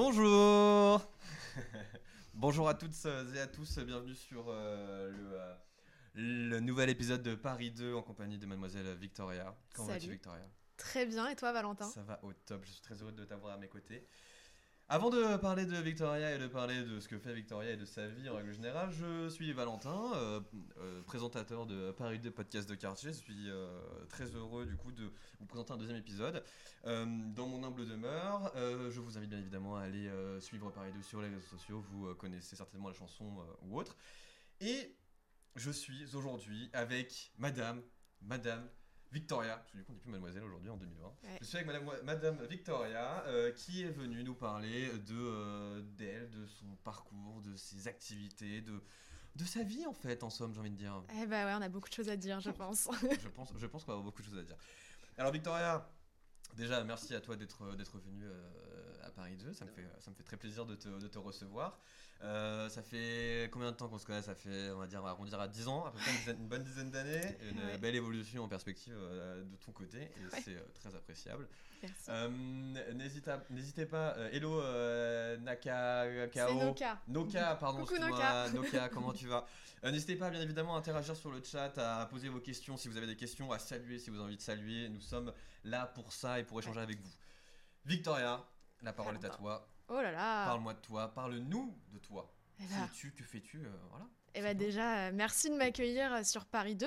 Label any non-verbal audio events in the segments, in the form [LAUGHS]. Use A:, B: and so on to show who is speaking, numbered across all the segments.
A: Bonjour [LAUGHS] Bonjour à toutes et à tous, bienvenue sur euh, le, euh, le nouvel épisode de Paris 2 en compagnie de mademoiselle Victoria. Comment vas-tu. Victoria?
B: Très bien, et toi Valentin?
A: Ça va au top, je suis très heureux de t'avoir à mes côtés. Avant de parler de Victoria et de parler de ce que fait Victoria et de sa vie en règle générale, je suis Valentin, euh, euh, présentateur de Paris 2 podcast de quartier. Je suis euh, très heureux du coup de vous présenter un deuxième épisode. Dans mon humble demeure, je vous invite bien évidemment à aller suivre Paris 2 sur les réseaux sociaux. Vous connaissez certainement la chanson ou autre. Et je suis aujourd'hui avec Madame, Madame Victoria, parce que du coup on n'est plus Mademoiselle aujourd'hui en 2020.
B: Ouais.
A: Je suis avec Madame, Madame Victoria euh, qui est venue nous parler de euh, d'elle, de son parcours, de ses activités, de de sa vie en fait en somme j'ai envie de dire.
B: Eh bah ouais, on a beaucoup de choses à dire, je pense. [LAUGHS]
A: je pense, je pense qu'on va avoir beaucoup de choses à dire. Alors Victoria, déjà merci à toi d'être d'être venue euh, à Paris 2, ça me fait ça me fait très plaisir de te, de te recevoir. Euh, ça fait combien de temps qu'on se connaît? Ça fait on va dire on va arrondir à 10 ans, à peu près une, dizaine- une bonne dizaine d'années, [LAUGHS] une
B: Ouais.
A: belle évolution en perspective euh, de ton côté et
B: Ouais.
A: c'est euh, très appréciable.
B: Merci.
A: N'hésitez pas, hello Naka
B: C'est Noka.
A: Noka, pardon,
B: Coucou,
A: excuse-moi, Noka, [LAUGHS] [LAUGHS] comment tu vas? N'hésitez pas bien évidemment à interagir sur le chat, à poser vos questions si vous avez des questions, à saluer si vous avez envie de saluer. Nous sommes là pour ça et pour échanger avec vous. Victoria, la parole est à toi.
B: Oh là là
A: Parle-moi de toi, parle-nous de toi.
B: Eh
A: Qui
B: bah,
A: es-tu, que fais-tu euh, Voilà.
B: eh bah déjà, euh, merci de m'accueillir euh, sur Paris 2.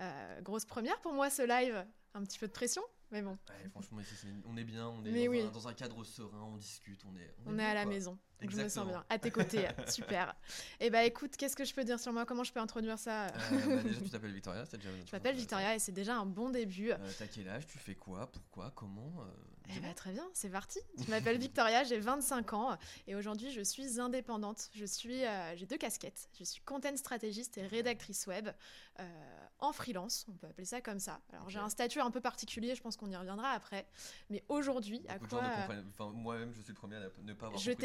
B: Euh, grosse première pour moi ce live. Un petit peu de pression, mais bon,
A: Ouais, franchement, ici, on est bien, on est dans,
B: oui.
A: un, dans un cadre serein, on discute, on est.
B: on est
A: bien,
B: à la
A: quoi.
B: maison. Donc je me sens bien. À tes côtés, [LAUGHS] super. Et bah écoute, qu'est-ce que je peux dire sur moi? Comment je peux introduire ça?
A: Euh, bah, déjà, tu t'appelles Victoria, c'est déjà.
B: Je m'appelle Victoria et c'est déjà un bon début.
A: Euh, T'as quel âge? Tu fais quoi? Pourquoi? Comment? Euh,
B: Eh bah, très bien, c'est parti. Je m'appelle Victoria, j'ai 25 ans et aujourd'hui je suis indépendante. Je suis, euh, j'ai deux casquettes. Je suis content stratégiste et rédactrice web euh, en freelance, on peut appeler ça comme ça. Alors j'ai un statut un peu particulier, je pense qu'on y reviendra après. Mais aujourd'hui, à quoi euh,
A: moi-même, je suis le premier à ne pas avoir
B: Je
A: ton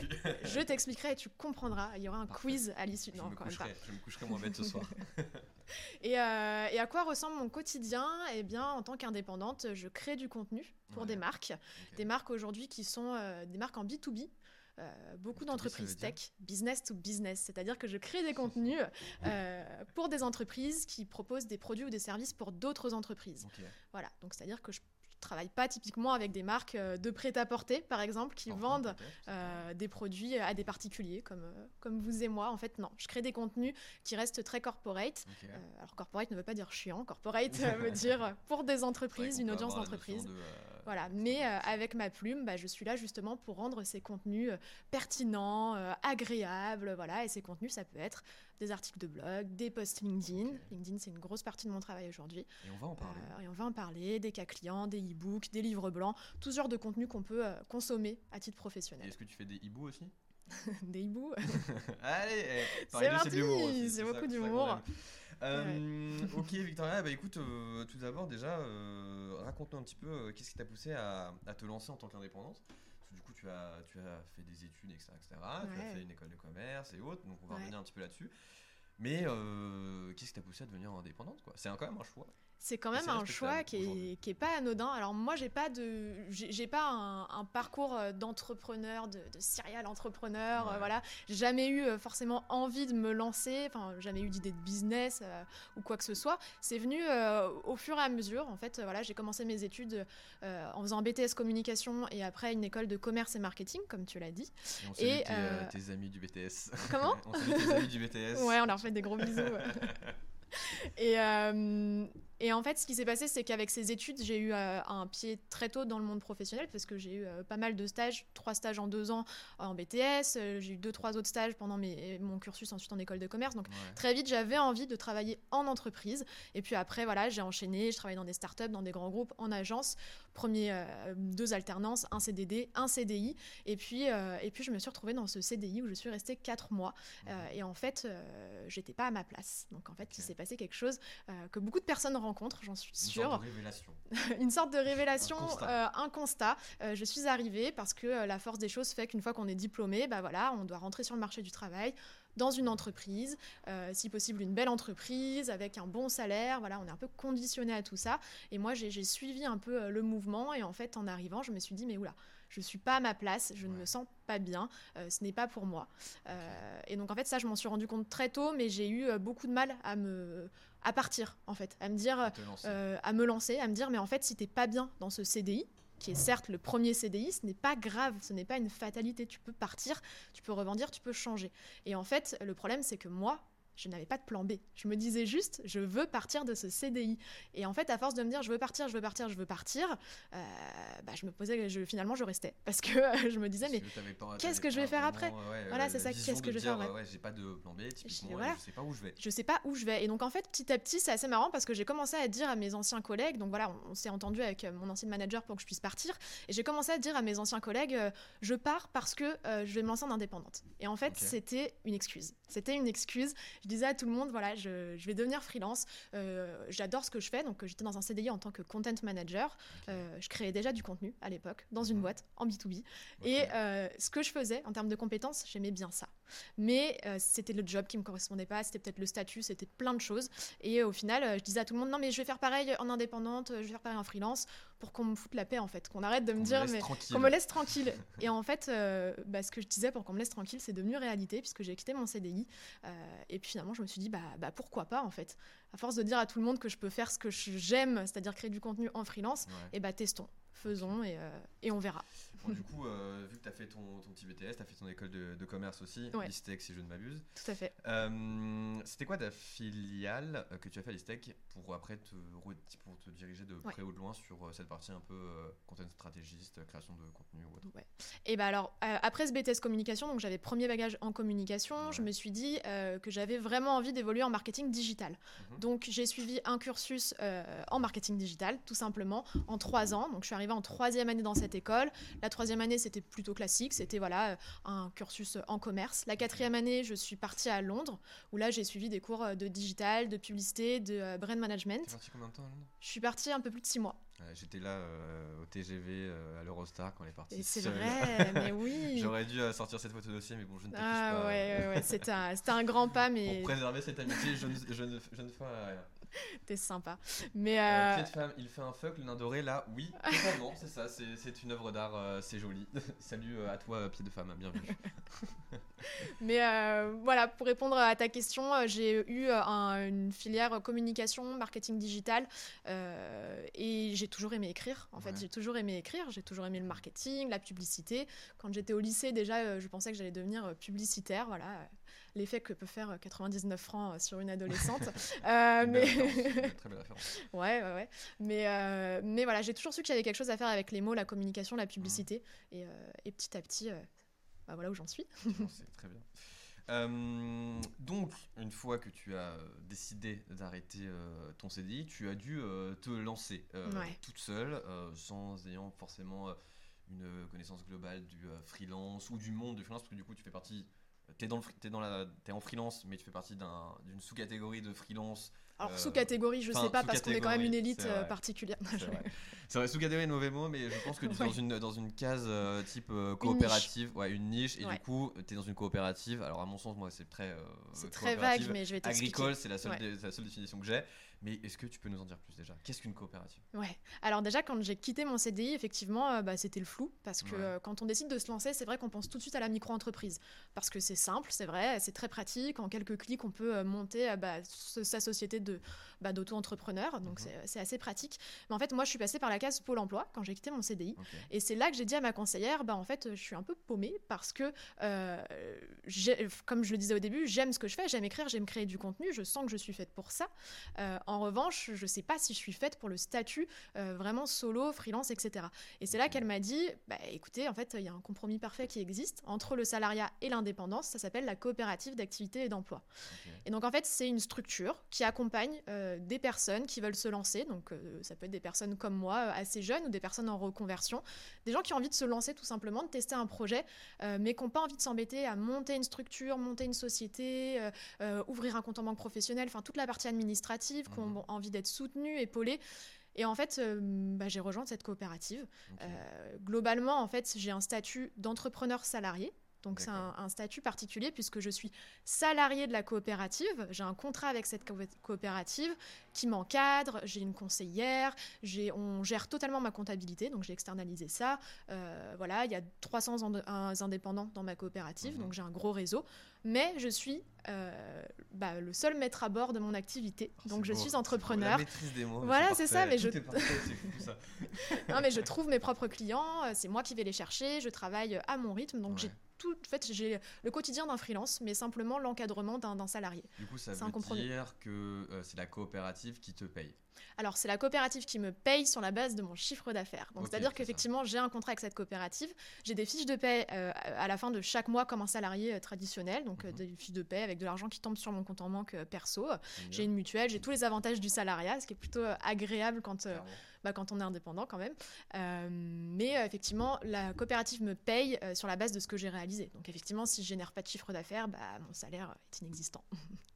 B: t'expliquerai. [LAUGHS] je t'expliquerai et tu comprendras. Il y aura un
A: Parfait.
B: quiz à l'issue.
A: je, me
B: quand même pas.
A: coucherai, je me coucherai moins bête ce soir. [LAUGHS] [LAUGHS]
B: Et, euh, et à quoi ressemble mon quotidien? Eh bien, en tant qu'indépendante, je crée du contenu pour
A: Ouais.
B: des marques. Des marques aujourd'hui qui sont euh, des marques en B2B. euh, beaucoup
A: B2B,
B: d'entreprises
A: dire
B: tech, business to business, c'est-à-dire que je crée des contenus euh, pour des entreprises qui proposent des produits ou des services pour d'autres entreprises. Voilà, donc c'est-à-dire que je travaille pas typiquement avec des marques euh, de prêt-à-porter, par exemple, qui vendent euh, des produits à des particuliers comme, euh, comme vous et moi. En fait, non, je crée des contenus qui restent très corporate. Euh, alors corporate ne veut pas dire chiant, corporate veut dire pour des entreprises, une audience d'entreprise.
A: de, euh,
B: Voilà, mais avec ma plume, bah, je suis là justement pour rendre ces contenus pertinents, agréables, voilà. Et ces contenus, ça peut être des articles de blog, des posts LinkedIn. LinkedIn, c'est une grosse partie de mon travail aujourd'hui.
A: Et on va en parler.
B: Et on va en parler, des cas clients, des e-books, des livres blancs, tout ce genre de contenu qu'on peut euh, consommer à titre professionnel.
A: est-ce que tu fais des hiboux aussi? [LAUGHS]
B: Des e-books, [LAUGHS]
A: Allez, eh,
B: C'est parti, c'est beaucoup d'humour.
A: Euh, ok Victoria, bah écoute, euh, tout d'abord déjà, euh, raconte-nous un petit peu qu'est-ce qui t'a poussé à, à te lancer en tant qu'indépendante? Du coup, tu as, tu as fait des études, etc. etc. Tu as fait une école de commerce et autres, donc on va
B: Ouais.
A: revenir un petit peu là-dessus. Mais qu'est-ce qui t'a poussé à devenir indépendante quoi? C'est quand même un choix.
B: C'est quand même un choix qui est, qui est pas anodin. Alors moi, j'ai pas de, j'ai pas un, un parcours euh, d'entrepreneur, de, de serial entrepreneur.
A: Ouais.
B: euh, voilà, j'ai jamais eu euh, forcément envie de me lancer. Enfin, jamais eu d'idée de business euh, ou quoi que ce soit. C'est venu euh, au fur et à mesure. En fait, euh, voilà, j'ai commencé mes études euh, en faisant un BTS communication et après une école de commerce et marketing, comme tu l'as dit.
A: Et on
B: Et,
A: tes,
B: euh,
A: tes amis du BTS.
B: Comment [LAUGHS]
A: On tes amis du BTS.
B: Ouais, on leur fait des gros bisous. [LAUGHS] et, euh, Et en fait, ce qui s'est passé, c'est qu'avec ces études, j'ai eu euh, un pied très tôt dans le monde professionnel parce que j'ai eu euh, pas mal de stages, trois stages en deux ans en BTS, euh, j'ai eu deux, trois autres stages pendant mes, mon cursus ensuite en école de commerce. Donc
A: Ouais.
B: très vite, j'avais envie de travailler en entreprise. Et puis après, voilà, j'ai enchaîné, je travaillais dans des startups, dans des grands groupes, en agence. Premier, euh, deux alternances, un CDD, un CDI. Et puis, euh, et puis je me suis retrouvée dans ce CDI où je suis restée quatre mois. Euh, et en fait, euh, j'étais pas à ma place. Donc en fait, il s'est passé quelque chose euh, que beaucoup de personnes rencontrent, j'en suis
A: Une
B: sûre.
A: sorte de révélation. [LAUGHS]
B: une sorte de révélation,
A: Un constat.
B: euh, un constat. Euh, je suis arrivée parce que euh, la force des choses fait qu'une fois qu'on est diplômé, bah voilà, on doit rentrer sur le marché du travail dans une entreprise, euh, si possible une belle entreprise avec un bon salaire. Voilà, on est un peu conditionné à tout ça. Et moi, j'ai suivi un peu le mouvement et en fait, en arrivant, je me suis dit mais oula. Je suis pas à ma place, je ne me sens pas bien, euh, ce n'est pas pour moi. Euh, et donc en fait ça je m'en suis rendu compte très tôt, mais j'ai eu euh, beaucoup de mal à me à partir en fait, à me dire à me lancer, à me dire mais en fait si t'es pas bien dans ce CDI, qui est certes le premier CDI, ce n'est pas grave, ce n'est pas une fatalité, tu peux partir, tu peux rebondir, tu peux changer. Et en fait le problème c'est que moi je n'avais pas de plan B. Je me disais juste, je veux partir de ce CDI. Et en fait, à force de me dire, je veux partir, je veux partir, je veux partir, euh, bah, je me posais, je, finalement, je restais. Parce que je me disais, mais qu'est-ce que je vais faire
A: vraiment, ouais,
B: Voilà, c'est ça, qu'est-ce que je vais faire,
A: euh, Ouais, j'ai pas de plan B, typiquement,
B: Je- voilà.
A: je sais pas où je vais.
B: je sais pas où je vais. Et donc en fait, petit à petit, c'est assez marrant parce que j'ai commencé à dire à mes anciens collègues, donc voilà, on, on s'est entendu avec euh, mon ancien manager pour que je puisse partir, et j'ai commencé à dire à mes anciens collègues, euh, je pars parce que euh, je vais me lancer en indépendante. Et en fait, c'était une excuse. C'était une excuse. Je disais à tout le monde, voilà, je, je vais devenir freelance. Euh, J'adore ce que je fais, donc euh, j'étais dans un CDI en tant que content manager. Euh, je créais déjà du contenu à l'époque dans une
A: Mhm.
B: boîte en B2B.
A: Ok.
B: Et euh, ce que je faisais en termes de compétences, j'aimais bien ça. Mais c'était le job qui me correspondait pas, c'était peut-être le statut, c'était plein de choses. Et au final, je disais à tout le monde non, mais je vais faire pareil en indépendante, je vais faire pareil en freelance pour qu'on me foute la paix en fait, qu'on arrête de me dire mais qu'on me laisse tranquille. Et en fait, euh, bah, ce que je disais pour qu'on me laisse tranquille, c'est devenu réalité puisque j'ai quitté mon CDI. Euh, et puis finalement, je me suis dit bah, bah pourquoi pas en fait. À force de dire à tout le monde que je peux faire ce que j'aime, c'est-à-dire créer du contenu en freelance,
A: Ouais.
B: et bah testons, faisons et, euh, et on verra.
A: Bon, du coup, vu que tu as fait ton, ton petit BTS, tu as fait ton école de, de commerce aussi,
B: Ouais.
A: l'ISTEC si je ne m'abuse.
B: Tout à fait.
A: C'était quoi ta filiale euh, que tu as fait à l'ISTEC pour après te, pour te diriger de
B: Ouais.
A: près ou de loin sur euh, cette partie un peu euh, content stratégiste, euh, création de contenu ou autre?
B: Et bah alors, euh, après ce BTS communication, donc j'avais premier bagage en communication,
A: Ouais.
B: je me suis dit euh, que j'avais vraiment envie d'évoluer en marketing digital.
A: Mhm.
B: Donc j'ai suivi un cursus en marketing digital, tout simplement, en trois ans. Donc je suis arrivée en troisième année dans cette école. La troisième année, c'était plutôt classique, c'était voilà un cursus en commerce. La quatrième année, je suis partie à Londres, où là j'ai suivi des cours euh, de digital, de publicité, de euh, brand management.
A: T'es parti combien de temps à Londres?
B: Je suis partie un peu plus de six mois.
A: Ouais, J'étais là euh, au TGV euh, à l'Eurostar quand elle est partie.
B: Et c'est vrai, mais [LAUGHS] oui.
A: J'aurais dû euh, sortir cette photo dossier, mais bon, je ne t'affiche
B: Ah
A: pas.
B: ouais,
A: euh,
B: ouais, ouais, c'était un, un grand [LAUGHS] pas, mais
A: Pour préserver cette amitié, je ne, je ne, je ne fais rien. [LAUGHS]
B: t'es sympa. Mais
A: Euh,
B: euh,
A: femme, il fait un fuck, le nain doré, là, oui, totalement, c'est ça, c'est c'est une œuvre d'art, euh, c'est joli. Salut euh, à toi, euh, pied de femme, bienvenue.
B: Mais euh, voilà, pour répondre à ta question, euh, j'ai eu euh, un- une filière communication, marketing digital, euh, et j'ai toujours aimé écrire. En fait,
A: Ouais.
B: j'ai toujours aimé écrire, j'ai toujours aimé le marketing, la publicité. Quand j'étais au lycée, déjà, euh, je pensais que j'allais devenir euh, publicitaire. Voilà, euh, l'effet que peut faire euh, 99 francs sur une adolescente. [LAUGHS] Euh,
A: Une
B: mais
A: belle référence, une [LAUGHS] très belle référence.
B: ouais, ouais, ouais. Mais, euh, mais voilà, j'ai toujours su qu'il y avait quelque chose à faire avec les mots, la communication, la publicité, et, euh, et petit à petit, bah, voilà où j'en suis.
A: C'est très bien. Euh, donc, une fois que tu as décidé d'arrêter euh, ton CDI, tu as dû euh, te lancer
B: Ouais.
A: toute seule, sans ayant forcément une connaissance globale du freelance ou du monde du freelance, parce que du coup, tu fais partie. T'es dans le, t'es dans la, t'es en freelance, mais tu fais partie d'un- d'une sous-catégorie de freelance.
B: Alors,
A: Euh,
B: sous-catégorie, je sais pas, parce qu'on est quand même une élite euh, particulière.
A: C'est vrai. C'est vrai, sous-catégorie le mauvais mot, mais je pense que tu es [LAUGHS] dans, une, dans une case euh, type euh, coopérative, ouais, une niche, et
B: Ouais.
A: du coup, tu es dans une coopérative. Alors, à mon sens, moi, c'est très. euh,
B: C'est très vague, mais je vais t'expliquer.
A: Agricole, c'est la, la seule définition que j'ai. Mais est-ce que tu peux nous en dire plus déjà? Qu'est-ce qu'une coopérative?
B: Ouais. Alors déjà, quand j'ai quitté mon CDI, effectivement, euh, bah, c'était le flou. Parce que
A: Ouais.
B: euh, quand on décide de se lancer, c'est vrai qu'on pense tout de suite à la micro-entreprise. Parce que c'est simple, c'est vrai, c'est très pratique. En quelques clics, on peut euh, monter bah, sa société de bah, d'auto-entrepreneur, donc
A: Mhm.
B: c'est- c'est assez pratique. Mais en fait, moi, je suis passée par la case Pôle Emploi quand j'ai quitté mon CDI. Et c'est là que j'ai dit à ma conseillère, bah en fait, je suis un peu paumée parce que, euh, comme je le disais au début, j'aime ce que je fais, j'aime écrire, j'aime créer du contenu, je sens que je suis faite pour ça. Euh, en revanche, je sais pas si je suis faite pour le statut euh, vraiment solo, freelance, etc. Et c'est là qu'elle m'a dit, bah écoutez, en fait, il y a un compromis parfait qui existe entre le salariat et l'indépendance, ça s'appelle la coopérative d'activité et d'emploi. Et donc en fait, c'est une structure qui accompagne euh, des personnes qui veulent se lancer. Donc euh, ça peut être des personnes comme moi, assez jeunes, ou des personnes en reconversion, des gens qui ont envie de se lancer tout simplement, de tester un projet, mais qui n'ont pas envie de s'embêter à monter une structure, monter une société, ouvrir un compte en banque professionnel, enfin toute la partie administrative. Ont envie d'être soutenues, épaulées. Et en fait, euh, bah, j'ai rejoint cette coopérative. Euh, globalement, en fait, j'ai un statut d'entrepreneur salarié. Donc c'est un, un statut particulier puisque je suis salarié de la coopérative. J'ai un contrat avec cette co- coopérative qui m'encadre. J'ai une conseillère. On gère totalement ma comptabilité. Donc j'ai externalisé ça. Euh, voilà, il y a 300 ind- un- indépendants dans ma coopérative.
A: Mhm.
B: Donc j'ai un gros réseau. Mais je suis euh, bah, le seul maître à bord de mon activité.
A: Oh,
B: donc je
A: beau,
B: suis
A: beau.
B: entrepreneur.
A: La maîtrise des mots.
B: Voilà,
A: c'est
B: ça, mais je-
A: ça. [LAUGHS]
B: Non, mais trouve mes propres clients, euh, c'est moi qui vais les chercher, je travaille à mon rythme, donc j'ai tout, en fait, j'ai le quotidien d'un freelance, mais simplement l'encadrement d'un salarié.
A: Du coup, ça
B: C'est un
A: veut
B: compromis.
A: dire que euh, c'est la coopérative qui te paye.
B: Alors, c'est la coopérative qui me paye sur la base de mon chiffre d'affaires. Donc, c'est-à-dire
A: c'est
B: qu'effectivement, j'ai un contrat avec cette coopérative, j'ai des fiches de paie euh, à la fin de chaque mois comme un salarié euh, traditionnel, donc euh,
A: Mhm.
B: des fiches de paie avec de l'argent qui tombe sur mon compte en banque perso. J'ai une mutuelle, j'ai tous les avantages du salariat, ce qui est plutôt agréable quand, euh, bah, quand on est indépendant quand même. Euh, mais effectivement, la coopérative me paye sur la base de ce que j'ai réalisé. Donc effectivement, si je génère pas de chiffre d'affaires, bah, mon salaire est inexistant. [LAUGHS]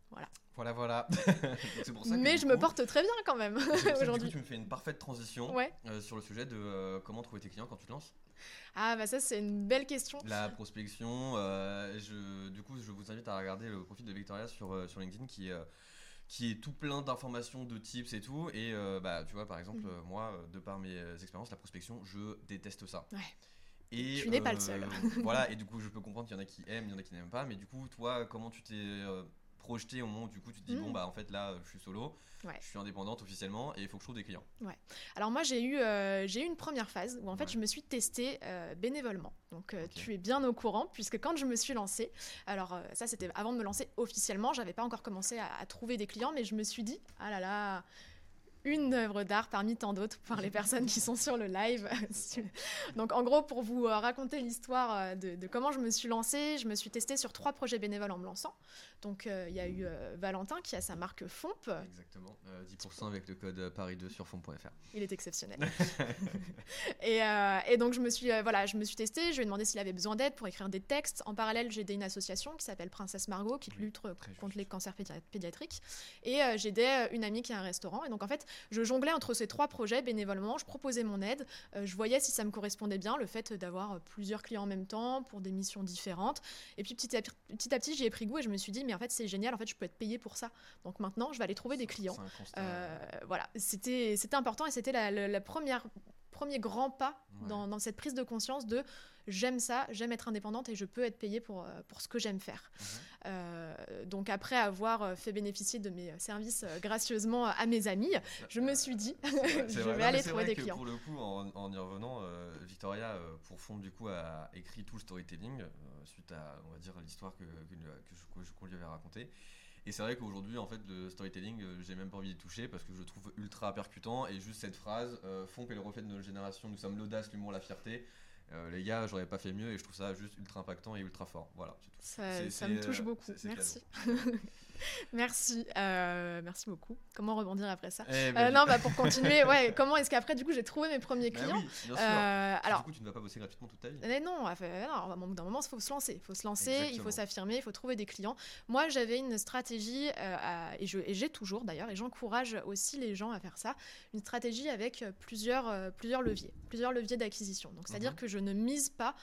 A: Voilà, voilà. [LAUGHS] Donc, c'est pour ça
B: mais je me porte très bien quand même aujourd'hui.
A: Tu me fais une parfaite transition
B: Ouais.
A: euh, sur le sujet de euh, comment trouver tes clients quand tu te lances.
B: Ah bah ça c'est une belle question.
A: La prospection, euh, je, du coup, je vous invite à regarder le profil de Victoria sur, sur LinkedIn qui, euh, qui est tout plein d'informations, de tips et tout. Et euh, bah, tu vois, par exemple,
B: Mhm.
A: euh, moi, de par mes expériences, la prospection, je déteste ça.
B: Ouais.
A: Et,
B: Tu n'es pas le seul.
A: voilà, et du coup, je peux comprendre qu'il y en a qui aiment, il y en a qui n'aiment pas. Mais du coup, toi, comment tu t'es projeté au moment où du coup, tu te dis, bon, bah en fait, là, je suis solo,
B: Ouais.
A: je suis indépendante officiellement et il faut que je trouve des clients.
B: Alors moi j'ai eu, euh, j'ai eu une première phase où en fait
A: Ouais.
B: je me suis testée euh, bénévolement. Donc euh, tu es bien au courant puisque quand je me suis lancée, alors ça c'était avant de me lancer officiellement, j'avais pas encore commencé à, à trouver des clients mais je me suis dit ah là là une œuvre d'art parmi tant d'autres par les personnes qui sont sur le live. [LAUGHS] Donc en gros pour vous euh, raconter l'histoire euh, de, de comment je me suis lancée, je me suis testée sur trois projets bénévoles en me lançant. Donc euh, il y a eu euh, Valentin qui a sa marque Fomp,
A: Exactement. Euh, 10% avec le code Paris2 sur fond.fr.
B: Il est exceptionnel. [LAUGHS] et, et donc je me suis voilà, je me suis testée, je lui ai demandé s'il avait besoin d'aide pour écrire des textes. En parallèle, j'ai aidé une association qui s'appelle Princesse Margot qui
A: Oui,
B: lutte contre
A: juste.
B: les cancers pédia- pédiatriques. Et j'aidais euh, une amie qui a un restaurant. Et donc en fait, je jonglais entre ces trois projets bénévolement. Je proposais mon aide. Euh, je voyais si ça me correspondait bien, le fait d'avoir euh, plusieurs clients en même temps pour des missions différentes. Et puis petit à petit, petit j'y ai pris goût et je me suis dit mais en fait c'est génial. En fait, je peux être payée pour ça. Donc maintenant, je vais aller trouver des clients. Euh, voilà, c'était c'était important et c'était la, la- la première premier grand pas
A: Ouais.
B: dans, dans cette prise de conscience de j'aime ça, j'aime être indépendante et je peux être payée pour, euh, pour ce que j'aime faire.
A: Mhm.
B: Euh, donc après avoir euh, fait bénéficier de mes services gracieusement à mes amis, je me suis dit [LAUGHS] je
A: vrai.
B: vais
A: Non,
B: aller trouver
A: vrai
B: des
A: que
B: clients.
A: Pour le coup, en, en y revenant, euh, Victoria, euh, pour fond, du coup, a écrit tout le storytelling suite à, on va dire, l'histoire que, que, que je- que- qu'on lui avait racontée. Et c'est vrai qu'aujourd'hui, en fait, le storytelling, euh, j'ai même pas envie d'y toucher parce que je le trouve ultra percutant. Et juste cette phrase, euh, Fomp est le reflet de notre génération, nous sommes l'audace, l'humour, la fierté. Euh, les gars, j'aurais pas fait mieux et je trouve ça juste ultra impactant et ultra fort. Voilà, c'est tout.
B: Ça, ça me touche
A: euh,
B: beaucoup. Merci. [LAUGHS] merci. euh, merci beaucoup. Comment rebondir après ça
A: Eh
B: Euh,
A: ben,
B: Non, bah pour [LAUGHS] continuer, ouais. Comment est-ce qu'après du coup j'ai trouvé mes premiers
A: bah
B: clients
A: oui.
B: Euh, Alors
A: du coup, tu ne vas pas bosser gratuitement toute ta vie.
B: Mais non, non, à un moment, il faut se lancer. Il faut se lancer, il faut s'affirmer, il faut trouver des clients. Moi, j'avais une stratégie, euh, à- et j'ai toujours d'ailleurs, et j'encourage aussi les gens à faire ça, une stratégie avec euh, plusieurs, euh, plusieurs leviers, plusieurs leviers d'acquisition. Donc, c'est-à-dire
A: Mhm.
B: que je ne mise pas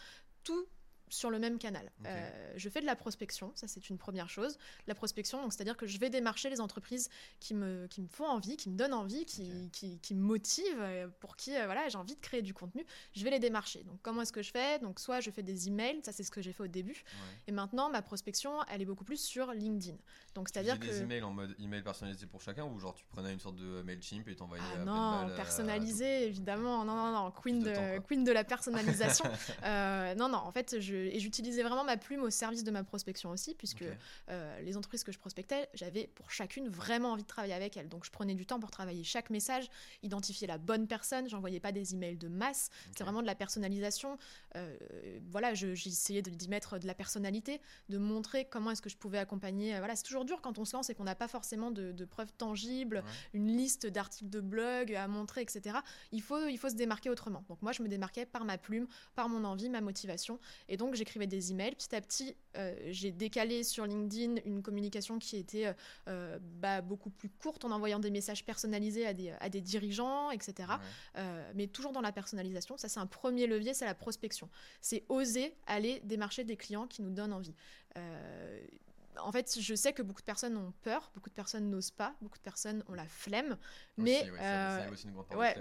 B: tout sur le même canal. Euh, je fais de la prospection, ça c'est une première chose. La prospection, donc c'est-à-dire que je vais démarcher les entreprises qui me, qui me font envie, qui me donnent envie, qui, qui, qui me motivent, euh, pour qui euh, voilà, j'ai envie de créer du contenu. Je vais les démarcher. Donc comment est-ce que je fais? Donc soit je fais des emails, ça c'est ce que j'ai fait au début.
A: Ouais.
B: Et maintenant ma prospection, elle est beaucoup plus sur LinkedIn. Donc c'est-à-dire que
A: des emails en mode email personnalisé pour chacun ou genre tu prenais une sorte de Mailchimp et t'envoyais
B: Ah non,
A: à
B: personnalisé, évidemment. Non, non, non, queen
A: de
B: de,
A: temps, quoi.
B: queen de la [LAUGHS] personnalisation. Euh, non, non, en fait, je, et j'utilisais vraiment ma plume au service de ma prospection aussi, puisque euh, les entreprises que je prospectais, j'avais pour chacune vraiment envie de travailler avec elles. Donc, je prenais du temps pour travailler chaque message, identifier la bonne personne. J'envoyais pas des emails de masse.
A: Ok.
B: C'est vraiment de la personnalisation. Euh, voilà, je- j'essayais de- d'y mettre de la personnalité, de montrer comment est-ce que je pouvais accompagner. euh, voilà, c'est toujours dur quand on se lance et qu'on n'a pas forcément de, de preuves tangibles,
A: Ouais.
B: une liste d'articles de blog à montrer, etc. Il faut, il faut se démarquer autrement. Donc moi, je me démarquais par ma plume, par mon envie, ma motivation. Et donc, j'écrivais des emails. Petit à petit, euh, j'ai décalé sur LinkedIn une communication qui était euh, euh, bah, beaucoup plus courte en envoyant des messages personnalisés à des, à des dirigeants, etc.
A: Ouais.
B: Euh, mais toujours dans la personnalisation. Ça, c'est un premier levier, c'est la prospection. C'est oser aller démarcher des clients qui nous donnent envie. En fait, je sais que beaucoup de personnes ont peur, beaucoup de personnes n'osent pas, beaucoup de personnes ont la flemme, mais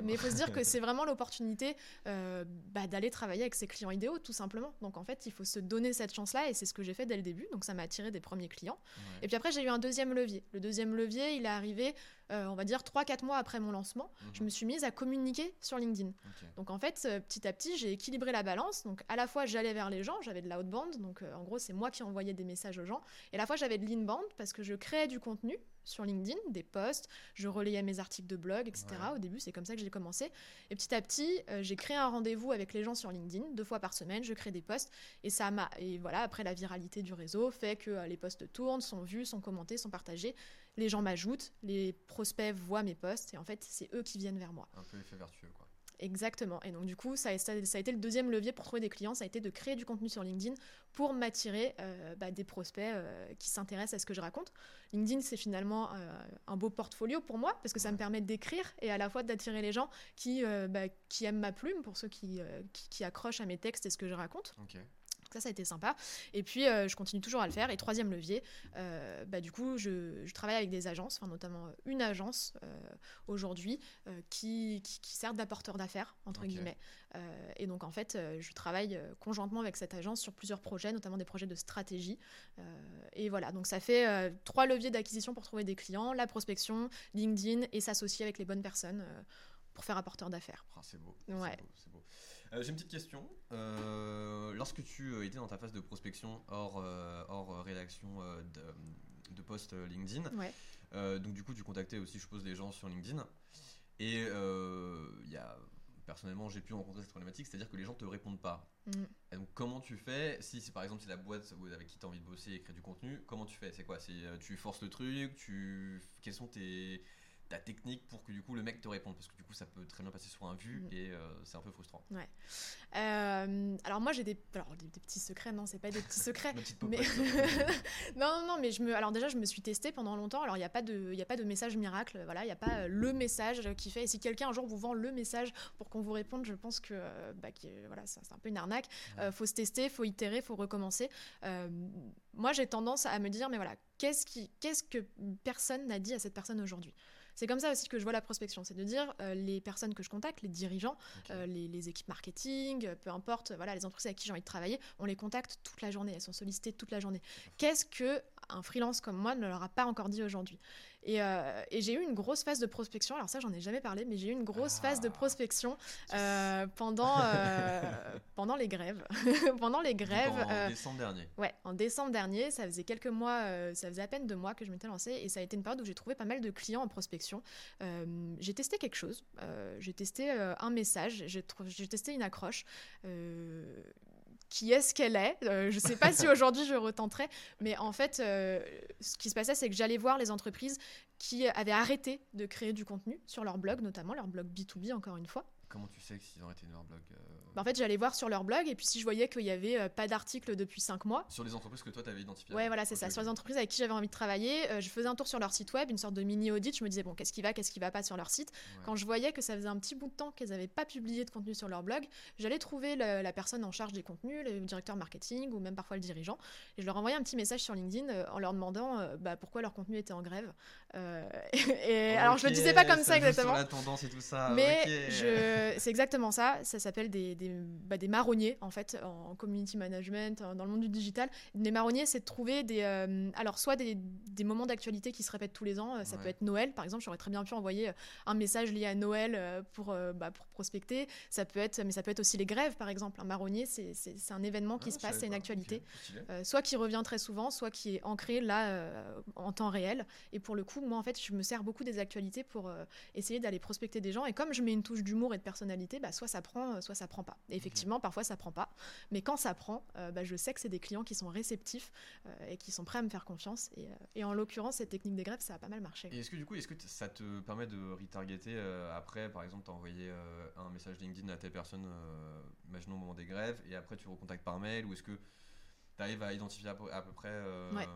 B: mais il faut se dire que c'est vraiment l'opportunité euh, bah, d'aller travailler avec ses clients idéaux, tout simplement. Donc en fait, il faut se donner cette chance-là, et c'est ce que j'ai fait dès le début. Donc ça m'a attiré des premiers clients.
A: Ouais.
B: Et puis après, j'ai eu un deuxième levier. Le deuxième levier, il est arrivé, euh, on va dire, 3-4 mois après mon lancement. Je
A: Mhm.
B: me suis mise à communiquer sur LinkedIn. Donc en fait, euh, petit à petit, j'ai équilibré la balance. Donc à la fois, j'allais vers les gens, j'avais de l'outbound, donc euh, en gros, c'est moi qui envoyais des messages aux gens. Et à la fois, j'avais de l'inbound parce que je créais du contenu sur LinkedIn, des posts, je relayais mes articles de blog, etc.
A: Ouais.
B: Au début, c'est comme ça que j'ai commencé. Et petit à petit, euh, j'ai créé un rendez-vous avec les gens sur LinkedIn, deux fois par semaine, je crée des posts. Et ça m'a. Et voilà, après la viralité du réseau fait que euh, les posts tournent, sont vus, sont commentés, sont partagés. Les gens m'ajoutent, les prospects voient mes posts, et en fait, c'est eux qui viennent vers moi.
A: Un peu effet vertueux quoi.
B: Exactement. Et donc, du coup, ça, a- ça été le deuxième levier pour trouver des clients. Ça a été de créer du contenu sur LinkedIn pour m'attirer euh, bah, des prospects euh, qui s'intéressent à ce que je raconte. LinkedIn, c'est finalement euh, un beau portfolio pour moi parce que ça me permet d'écrire et à la fois d'attirer les gens qui, bah, qui aiment ma plume, pour ceux qui, qui, qui accrochent à mes textes et ce que je raconte.
A: Ok.
B: Donc ça, ça a été sympa. Et puis, euh, je continue toujours à le faire. Et troisième levier, euh, bah, du coup, je, je travaille avec des agences, enfin, notamment euh, une agence euh, aujourd'hui qui, qui, qui sert d'apporteur d'affaires, entre guillemets. Et donc, en fait, je travaille conjointement avec cette agence sur plusieurs projets, notamment des projets de stratégie. Et voilà, donc ça fait trois leviers d'acquisition pour trouver des clients, la prospection, LinkedIn et s'associer avec les bonnes personnes pour faire apporteur d'affaires.
A: Ah, c'est beau.
B: Ouais.
A: beau, c'est beau. Euh, J'ai une petite question. Euh, lorsque tu euh, étais dans ta phase de prospection hors, euh, hors euh, rédaction euh, de, de posts euh, LinkedIn,
B: Ouais.
A: euh, donc du coup tu contactais aussi, je suppose, des gens sur LinkedIn. Et euh, il y a, personnellement, j'ai pu rencontrer cette problématique, c'est-à-dire que les gens te répondent pas.
B: Mm.
A: Et donc comment tu fais si c'est par exemple c'est la boîte avec qui tu as envie de bosser et créer du contenu, comment tu fais? C'est quoi? C'est euh, tu forces le truc, tu quelles sont tes ta technique pour que du coup le mec te réponde parce que du coup ça peut très bien passer sur un vu
B: Mhm.
A: et euh, c'est un peu frustrant.
B: Euh, alors moi j'ai des, alors, des, des petits secrets, non c'est pas des petits secrets. [LAUGHS] Mais... [LAUGHS] non, non, non, mais je me, alors déjà je me suis testée pendant longtemps. Alors il n'y a pas de, il a pas de message miracle. Voilà, il n'y a pas euh, le message qui fait. Et si quelqu'un un jour vous vend le message pour qu'on vous réponde, je pense que, bah, que, voilà, c'est un peu une arnaque. Euh, faut se tester, faut itérer, faut recommencer. Moi j'ai tendance à me dire, mais voilà, qu'est-ce qui, qu'est-ce que personne n'a dit à cette personne aujourd'hui? C'est comme ça aussi que je vois la prospection, c'est de dire euh, les personnes que je contacte, les dirigeants, euh, les, les équipes marketing, euh, peu importe, voilà, les entreprises avec qui j'ai envie de travailler, on les contacte toute la journée, elles sont sollicitées toute la journée. Qu'est-ce que un freelance comme moi ne leur a pas encore dit aujourd'hui Et, euh, et j'ai eu une grosse phase de prospection. Alors ça, j'en ai jamais parlé, mais j'ai eu une grosse phase de
A: Ah.
B: prospection euh, pendant euh, [LAUGHS] pendant les grèves, [LAUGHS] pendant les
A: Donc,
B: grèves.
A: en décembre dernier.
B: Ouais, en décembre dernier, ça faisait quelques mois, ça faisait à peine deux mois que je m'étais lancée et ça a été une période où j'ai trouvé pas mal de clients en prospection. J'ai testé quelque chose, j'ai testé un message, j'ai testé une accroche. Qui est-ce qu'elle est, Euh, Je sais pas si [LAUGHS] aujourd'hui je retenterai, mais en fait, euh, ce qui se passait, c'est que j'allais voir les entreprises qui avaient arrêté de créer du contenu sur leur blog, notamment leur blog B2B, encore une fois.
A: Comment tu sais que s'ils ont arrêté leur blog euh,
B: Bah, en fait, j'allais voir sur leur blog et puis si je voyais qu'il y avait euh, pas d'article depuis 5 mois,
A: Sur les entreprises que toi t'avais identifiées
B: Ouais, voilà, c'est ça. Sur les entreprises avec qui j'avais envie de travailler, euh, je faisais un tour sur leur site web, une sorte de mini audit. Je me disais, bon, qu'est-ce qui va, qu'est-ce qui va pas sur leur site.
A: Ouais.
B: Quand je voyais que ça faisait un petit bout de temps qu'elles n'avaient pas publié de contenu sur leur blog, j'allais trouver le- la personne en charge des contenus, le directeur marketing ou même parfois le dirigeant. Et je leur envoyais un petit message sur LinkedIn en leur demandant bah, pourquoi leur contenu était en grève. [LAUGHS] Et alors, je le disais pas comme ça,
A: sur
B: exactement.
A: la tendance et tout ça.
B: Mais je... c'est exactement ça. Ça s'appelle des, des, bah, des marronniers, en fait, en community management, en- dans le monde du digital. Des marronniers, c'est de trouver des. euh, alors, soit des, des moments d'actualité qui se répètent tous les ans. euh, Ça
A: Ouais.
B: peut être Noël, par exemple. J'aurais très bien pu envoyer euh, un message lié à Noël euh, pour, euh, bah, pour prospecter. Ça peut être, mais ça peut être aussi les grèves, par exemple. Un marronnier, c'est un événement qui
A: Ah,
B: se passe, c'est une actualité. Euh, soit qui revient très souvent, soit qui est ancré là euh, en temps réel. Et pour le coup, moi en fait, je me sers beaucoup des actualités pour euh, essayer d'aller prospecter des gens. Et comme je mets une touche d'humour et de personnalité, bah, soit ça prend, euh, soit ça prend pas. Et effectivement, parfois ça prend pas. Mais quand ça prend, euh, bah, je sais que c'est des clients qui sont réceptifs euh, et qui sont prêts à me faire confiance. Et, euh, et en l'occurrence, cette technique des grèves, ça a pas mal marché.
A: Et est-ce que du coup, est-ce que ça te permet de retargeter après, par exemple, t'as envoyé un message LinkedIn à telle personne, imaginons au moment des grèves, et après tu recontactes par mail, ou est-ce que tu arrives à identifier à peu, à peu près, euh,
B: Ouais.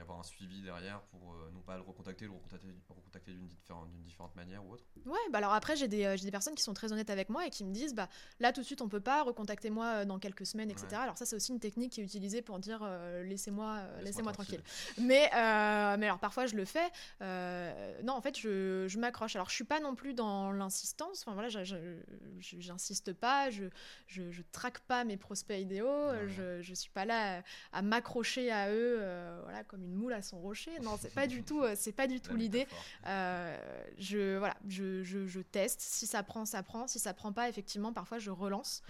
A: avoir un suivi derrière pour euh, non pas le recontacter, le recontacter, recontacter d'une différente, manière ou autre
B: Ouais, bah alors après, j'ai des, euh, des personnes qui sont très honnêtes avec moi et qui me disent bah là tout de suite on peut pas, recontactez-moi euh, dans quelques semaines, etc.
A: Ouais.
B: Alors ça, c'est aussi une technique qui est utilisée pour dire euh, laissez-moi
A: Laisse-moi
B: laissez-moi
A: tranquille.
B: tranquille. Mais, mais alors parfois je le fais. Non, en fait, je, je m'accroche. Alors je suis pas non plus dans l'insistance. Enfin voilà, j'insiste pas, je, je, je traque pas mes prospects idéaux,
A: Ouais.
B: je, je suis pas là à, à m'accrocher à eux euh, voilà, comme une moule à son rocher. Non, c'est pas du tout, euh, c'est pas du [LAUGHS] tout l'idée. Euh, je, voilà, je, je, je teste. Si ça prend, ça prend. Si ça prend pas, effectivement, parfois je relance.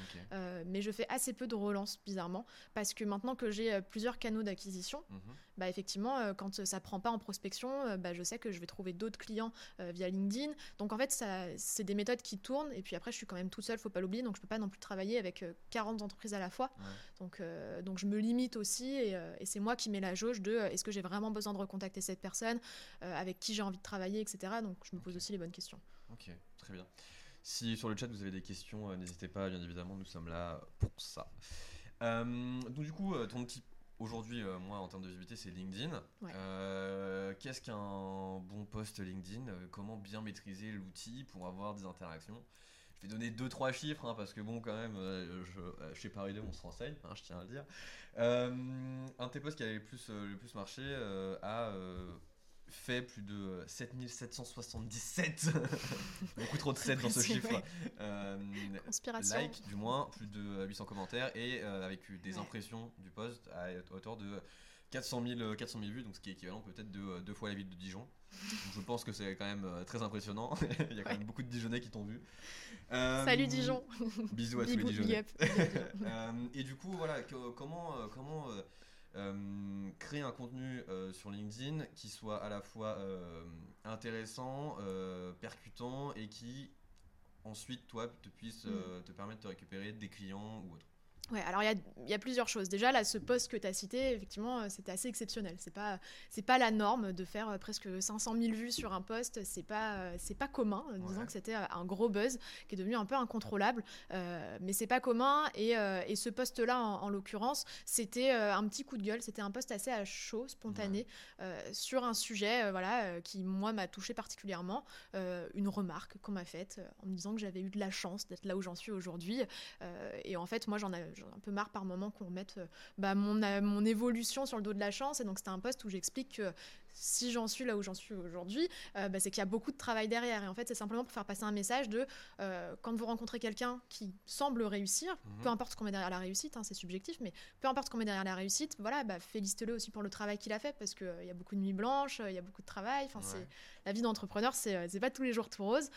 B: Mais je fais assez peu de relance, bizarrement. Parce que maintenant que j'ai plusieurs canaux d'acquisition,
A: Mhm.
B: bah, effectivement, quand ça prend pas en prospection, bah, je sais que je vais trouver d'autres clients via LinkedIn. Donc en fait, ça- c'est des méthodes qui tournent. Et puis après, je suis quand même toute seule, faut pas l'oublier. Donc je peux pas non plus travailler avec euh, 40 entreprises à la fois.
A: Ouais.
B: Donc, euh, donc je me limite aussi. Et, euh, et c'est moi qui mets la jauge de euh, est-ce que j'ai vraiment besoin de recontacter cette personne, euh, avec qui j'ai envie de travailler, etc. Donc je me pose aussi les bonnes questions.
A: Ok, très bien. Si sur le chat vous avez des questions, n'hésitez pas, bien évidemment, nous sommes là pour ça. Donc du coup, ton petit... Aujourd'hui, euh, moi, en termes de visibilité, c'est LinkedIn.
B: Ouais.
A: Euh, Qu'est-ce qu'un bon post LinkedIn? Comment bien maîtriser l'outil pour avoir des interactions? Je vais donner 2-3 chiffres, hein, parce que bon, quand même, euh, je, euh, chez Paris 2, on se renseigne, hein, je tiens à le dire. Euh, un de tes posts qui a le plus, euh, le plus marché euh, a... fait plus de 7777 [LAUGHS] beaucoup trop de 7 dans ce chiffre
B: Conspiration.
A: like du moins plus de 800 commentaires et avec des
B: Ouais.
A: impressions du post à hauteur de 400 000, 400 000 vues donc ce qui est équivalent peut-être de deux fois la ville de Dijon je pense que c'est quand même euh, très impressionnant [LAUGHS] il y a quand
B: Ouais.
A: même beaucoup de Dijonnais qui t'ont vu Euh,
B: Salut Dijon.
A: bisous à tous les
B: big
A: Dijonnais
B: up. Big up, Dijon. [LAUGHS]
A: euh, et du coup, voilà, que- comment, euh, comment euh, euh, créer un contenu euh, sur LinkedIn qui soit à la fois euh, intéressant, euh, percutant et qui ensuite, toi, te puisse euh, te permettre de récupérer des clients ou autre?
B: Ouais, alors il y a, il y a plusieurs choses. Déjà, là, ce post que tu as cité, effectivement, euh, c'était assez exceptionnel. C'est pas, c'est pas la norme de faire euh, presque 500 000 vues sur un post. C'est pas, euh, c'est pas commun. Disons
A: Ouais.
B: que c'était un gros buzz qui est devenu un peu incontrôlable. Euh, mais c'est pas commun. Et, euh, et ce post-là, en, en l'occurrence, c'était un petit coup de gueule. C'était un post assez à chaud, spontané, euh, sur un sujet, voilà, qui moi m'a touché particulièrement. Une remarque qu'on m'a faite en me disant que j'avais eu de la chance d'être là où j'en suis aujourd'hui. Et en fait, moi, j'en ai, j'en ai un peu marre par moment qu'on mette euh, bah, mon, euh, mon évolution sur le dos de la chance. Et donc, c'était un post où j'explique que si j'en suis là où j'en suis aujourd'hui, euh, bah, c'est qu'il y a beaucoup de travail derrière. Et en fait, c'est simplement pour faire passer un message de euh, quand vous rencontrez quelqu'un qui semble réussir,
A: Mhm.
B: peu importe ce qu'on met derrière la réussite, hein, c'est subjectif, mais peu importe ce qu'on met derrière la réussite, voilà, bah, félicitez-le aussi pour le travail qu'il a fait parce qu'il y a beaucoup de nuits blanches, il y a beaucoup de travail. Enfin,
A: Ouais.
B: c'est la vie d'entrepreneur, c'est euh, c'est pas tous les jours tout rose.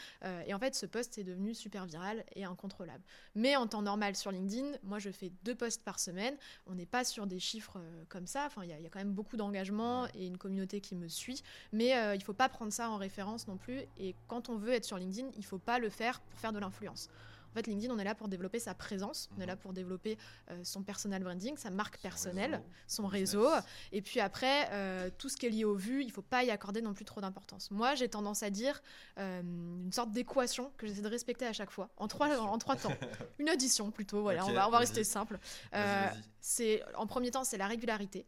B: Et en fait, ce post est devenu super viral et incontrôlable. Mais en temps normal sur LinkedIn, moi, je fais deux posts par semaine. On n'est pas sur des chiffres comme ça. Enfin, il y, a- il y a quand même beaucoup d'engagement
A: Ouais.
B: et une communauté qui me suit. Mais euh, il faut pas prendre ça en référence non plus. Et quand on veut être sur LinkedIn, il faut pas le faire pour faire de l'influence. En fait, LinkedIn, on est là pour développer sa présence, on est là
A: Mhm.
B: pour développer euh, son personal branding, sa marque
A: Son
B: personnelle,
A: réseau,
B: son réseau. Et puis après, euh, tout ce qui est lié aux vues, il faut pas y accorder non plus trop d'importance. Moi, j'ai tendance à dire euh, une sorte d'équation que j'essaie de respecter à chaque fois, en trois,
A: Addition.
B: en trois temps. [LAUGHS] Une addition plutôt, voilà, on va, on va
A: vas-y.
B: rester simple. C'est En premier temps, c'est la régularité.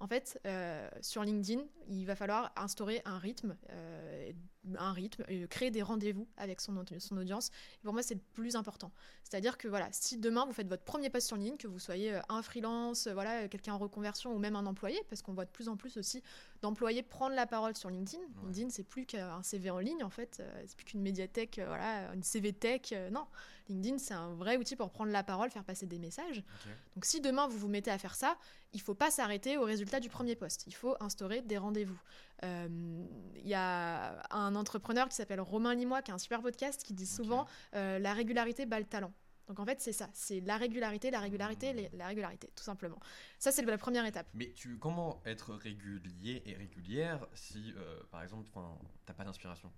B: En fait, euh, sur LinkedIn, il va falloir instaurer un rythme, euh, un rythme, euh, créer des rendez-vous avec son, audi- son audience. Et pour moi, c'est le plus important. C'est-à-dire que voilà, si demain vous faites votre premier post sur LinkedIn, que vous soyez un freelance, voilà, quelqu'un en reconversion ou même un employé, parce qu'on voit de plus en plus aussi d'employés prendre la parole sur LinkedIn. LinkedIn, c'est plus qu'un CV en ligne en fait, c'est plus qu'une médiathèque, voilà, une CV tech. non, LinkedIn, c'est un vrai outil pour prendre la parole, faire passer des messages. Donc si demain vous vous mettez à faire ça, il faut pas s'arrêter au résultat du premier poste. Il faut instaurer des rendez-vous. Euh, Il y a un entrepreneur qui s'appelle Romain Limois, qui a un super podcast, qui dit souvent euh, la régularité bat le talent. Donc en fait c'est ça, c'est la régularité, la régularité, la régularité, tout simplement. Ça c'est la première étape.
A: Mais tu, comment être régulier et régulière si, euh, par exemple, t'as pas d'inspiration?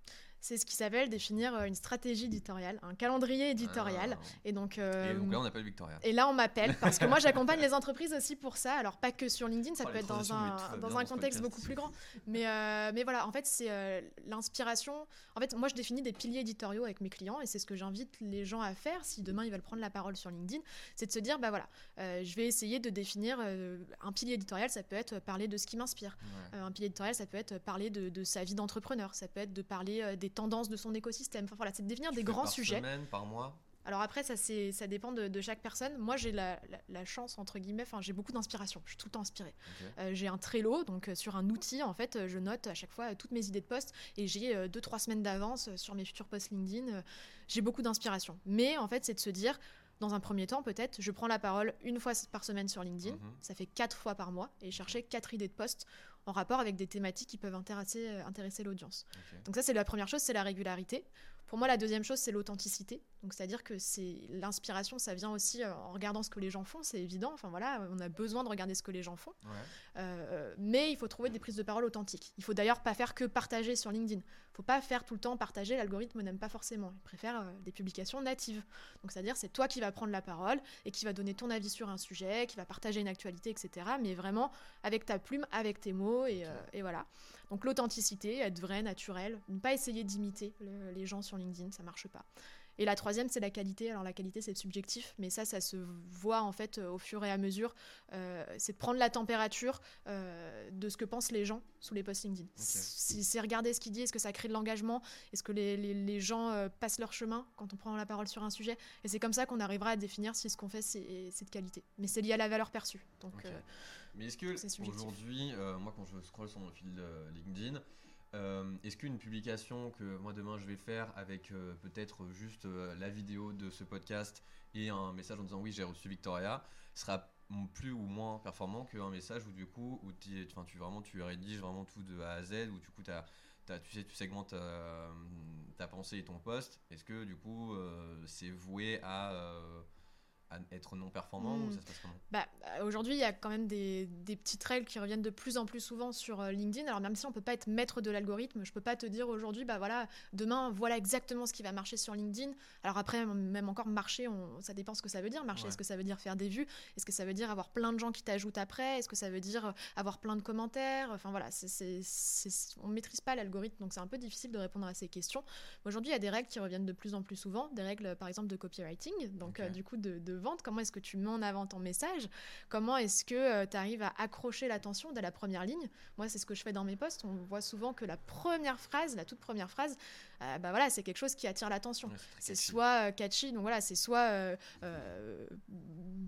B: C'est ce qui s'appelle définir euh, une stratégie éditoriale, un calendrier éditorial.
A: Ah.
B: Et donc, euh,
A: Et donc là, on appelle Victoria.
B: Et là, on m'appelle [LAUGHS] parce que moi, j'accompagne les entreprises aussi pour ça. Alors, pas que sur LinkedIn, ça
A: Oh,
B: peut être dans un, dans un
A: dans
B: contexte
A: podcast,
B: beaucoup plus grand. Mais, euh, mais voilà, en fait, c'est euh, l'inspiration. En fait, moi, je définis des piliers éditoriaux avec mes clients et c'est ce que j'invite les gens à faire si demain ils veulent prendre la parole sur LinkedIn. C'est de se dire, bah voilà, euh, je vais essayer de définir euh, un pilier éditorial. Ça peut être parler de ce qui m'inspire.
A: Ouais.
B: Euh, un pilier éditorial, ça peut être parler de, de sa vie d'entrepreneur. Ça peut être de parler euh, des tendances de son écosystème. Enfin voilà, c'est de
A: Tu
B: des grands
A: par
B: sujets.
A: semaine, par mois
B: Alors après, ça, c'est, ça dépend de, de chaque personne. Moi, j'ai la, la- la chance, entre guillemets, enfin, j'ai beaucoup d'inspiration. Je suis tout le temps inspirée. Euh, j'ai un Trello, donc euh, sur un outil, en fait, euh, je note à chaque fois toutes mes idées de poste et j'ai deux, trois semaines d'avance sur mes futurs posts LinkedIn. J'ai beaucoup d'inspiration. Mais en fait, c'est de se dire, dans un premier temps, peut-être, je prends la parole une fois par semaine sur LinkedIn.
A: Mhm.
B: Ça fait quatre fois par mois et chercher quatre idées de poste en rapport avec des thématiques qui peuvent intéresser, euh, intéresser l'audience. Donc ça, c'est la première chose, c'est la régularité. Pour moi, la deuxième chose, c'est l'authenticité. Donc c'est-à-dire que c'est l'inspiration, ça vient aussi euh, en regardant ce que les gens font, c'est évident. Enfin voilà, on a besoin de regarder ce que les gens font.
A: Ouais.
B: Euh, mais il faut trouver des prises de parole authentiques. Il faut d'ailleurs pas faire que partager sur LinkedIn. Il faut pas faire tout le temps partager. L'algorithme n'aime pas forcément. Il préfère euh, des publications natives. Donc c'est-à-dire c'est toi qui vas prendre la parole et qui va donner ton avis sur un sujet, qui va partager une actualité, etc. Mais vraiment avec ta plume, avec tes mots et, euh, voilà. Donc l'authenticité, être vrai, naturel, ne pas essayer d'imiter le- les gens sur LinkedIn, ça marche pas. Et la troisième, c'est la qualité. Alors la qualité, c'est subjectif, mais ça, ça se voit en fait euh, au fur et à mesure. Euh, c'est de prendre la température euh, de ce que pensent les gens sous les posts LinkedIn. C'est c'est regarder ce qu'ils disent, est-ce que ça crée de l'engagement, est-ce que les, les- les gens euh, passent leur chemin quand on prend la parole sur un sujet? Et c'est comme ça qu'on arrivera à définir si ce qu'on fait, c'est de qualité. Mais c'est lié à la valeur perçue. Donc
A: Mais est-ce que aujourd'hui, moi quand je scroll sur mon fil LinkedIn, euh, est-ce qu'une publication que moi demain je vais faire avec euh, peut-être juste euh, la vidéo de ce podcast et un message en disant oui j'ai reçu Victoria sera plus ou moins performant qu'un message où du coup où tu vraiment tu rédiges vraiment tout de A à Z où du coup tu sais tu segmentes ta pensée et ton post est-ce que du coup c'est voué à, à être non performant
B: Hmm.
A: ou ça se passe comment?
B: Bah, euh, aujourd'hui, il y a quand même des, des petites règles qui reviennent de plus en plus souvent sur euh, LinkedIn. Alors même si on peut pas être maître de l'algorithme, je peux pas te dire aujourd'hui, bah voilà, demain, voilà exactement ce qui va marcher sur LinkedIn. Alors après, même encore marcher, on- ça dépend ce que ça veut dire marcher.
A: Ouais.
B: Est-ce que ça veut dire faire des vues? Est-ce que ça veut dire avoir plein de gens qui t'ajoutent après? Est-ce que ça veut dire euh, avoir plein de commentaires? Enfin voilà, on maîtrise pas l'algorithme, donc c'est un peu difficile de répondre à ces questions. Aujourd'hui, il y a des règles qui reviennent de plus en plus souvent, des règles par exemple de copywriting, donc euh, du coup de, de vente. Comment est-ce que tu mets en avant ton message Comment est-ce que tu arrives à accrocher l'attention dès la première ligne Moi, c'est ce que je fais dans mes posts. On voit souvent que la première phrase, la toute première phrase, euh, bah voilà, c'est quelque chose qui attire l'attention.
A: Ouais,
B: C'est soit euh, catchy, donc voilà, c'est soit, euh, euh,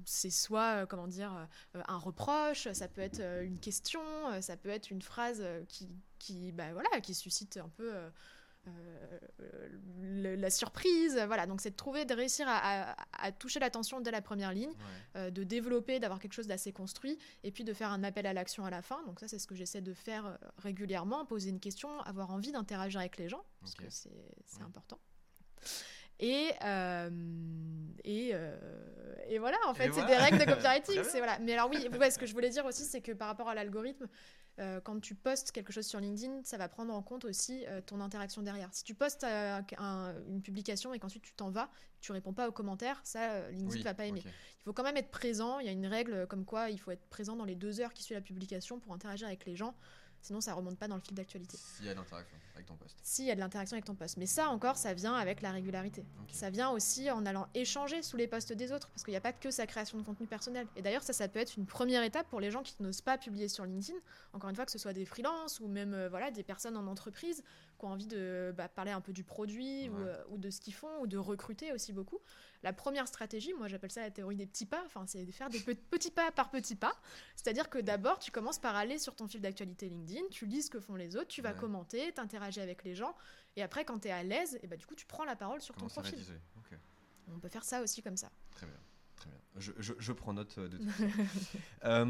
B: c'est soit, euh, comment dire, euh, un reproche, ça peut être euh, une question, euh, ça peut être une phrase euh, qui, qui, bah voilà, qui suscite un peu euh, le- la surprise. Voilà, donc c'est de trouver, de réussir à, à- à toucher l'attention dès la première ligne,
A: Ouais.
B: euh, de développer, d'avoir quelque chose d'assez construit, et puis de faire un appel à l'action à la fin. Donc ça, c'est ce que j'essaie de faire euh, régulièrement, poser une question, avoir envie d'interagir avec les gens, parce que c'est c'est
A: Ouais.
B: important. Et, euh, et, euh, et voilà, en fait, c'est
A: voilà.
B: des règles de [LAUGHS] copywriting. voilà. Mais alors oui, ouais, ce que je voulais dire aussi, c'est que par rapport à l'algorithme, euh, quand tu postes quelque chose sur LinkedIn, ça va prendre en compte aussi ton interaction derrière. Si tu postes un- une publication et qu'ensuite tu t'en vas, tu réponds pas aux commentaires, ça, LinkedIn
A: Oui,
B: va pas aimer. Il faut quand même être présent. Il y a une règle comme quoi il faut être présent dans les deux heures qui suivent la publication pour interagir avec les gens. Sinon, ça remonte pas dans le fil d'actualité.
A: S'il y a l'interaction avec ton poste.
B: S'il y a de l'interaction avec ton poste. Mais ça, encore, ça vient avec la régularité. Ça vient aussi en allant échanger sous les posts des autres, parce qu'il n'y a pas que sa création de contenu personnel. Et d'ailleurs, ça, ça peut être une première étape pour les gens qui n'osent pas publier sur LinkedIn. Encore une fois, que ce soit des freelances ou même euh, voilà, des personnes en entreprise qui ont envie de bah, parler un peu du produit
A: Ouais.
B: euh, ou de ce qu'ils font, ou de recruter aussi beaucoup. La première stratégie, moi j'appelle ça la théorie des petits pas, enfin, c'est de faire des pe- petits pas par petits pas. C'est-à-dire que d'abord, tu commences par aller sur ton fil d'actualité LinkedIn, tu lis ce que font les autres, tu vas
A: Ouais.
B: commenter, t'interagis avec les gens, et après, quand tu es à l'aise, et bah, du coup, tu prends la parole sur ton
A: Comment
B: profil.
A: rédiger? Ok.
B: On peut faire ça aussi comme ça.
A: Très bien. Très bien. Je, je- je prends note euh, de tout ça. [LAUGHS] Euh,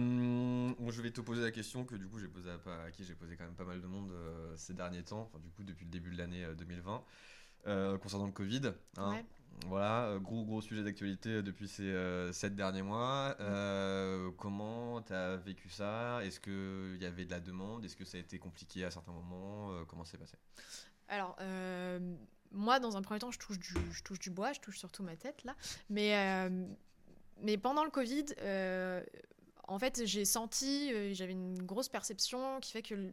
A: bon, je vais te poser la question que du coup j'ai posé à, qui j'ai posé quand même pas mal de monde euh, ces derniers temps, enfin du coup depuis le début de l'année euh, 2020, euh, concernant le Covid. hein.
B: Ouais.
A: Voilà, gros gros sujet d'actualité depuis ces sept derniers mois. Comment tu as vécu ça? Est-ce qu'il y avait de la demande? Est-ce que ça a été compliqué à certains moments? Comment c'est passé?
B: Alors, moi, dans un premier temps, je touche, du, je touche du bois, je touche surtout ma tête, là. Mais, mais pendant le Covid, euh, en fait, j'ai senti, euh, j'avais une grosse perception qui fait que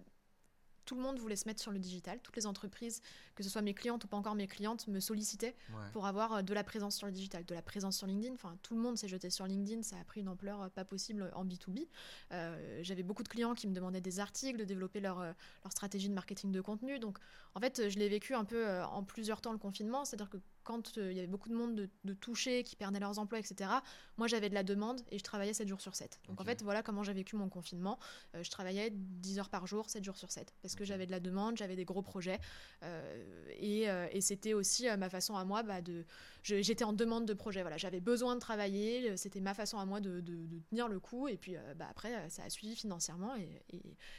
B: tout le monde voulait se mettre sur le digital. Toutes les entreprises, que ce soit mes clientes ou pas encore mes clientes, me sollicitaient
A: Ouais.
B: pour avoir euh, de la présence sur le digital, de la présence sur LinkedIn. Enfin, tout le monde s'est jeté sur LinkedIn, ça a pris une ampleur pas possible en B2B. Euh, J'avais beaucoup de clients qui me demandaient des articles, de développer leur, leur stratégie de marketing de contenu. Donc, en fait, je l'ai vécu un peu en plusieurs temps le confinement, c'est-à-dire que quand euh, il y avait beaucoup de monde de, de touchés, qui perdaient leurs emplois, etc., moi j'avais de la demande et je travaillais 7 jours sur 7. Donc en fait, voilà comment j'ai vécu mon confinement. Euh, je travaillais 10 heures par jour, 7 jours sur 7, parce que j'avais de la demande, j'avais des gros projets. euh, et et c'était aussi ma façon à moi bah, de. J'étais en demande de projet, voilà, j'avais besoin de travailler, euh, c'était ma façon à moi de, de- de tenir le coup. Et puis euh, bah, après, euh, ça a suivi financièrement et, et-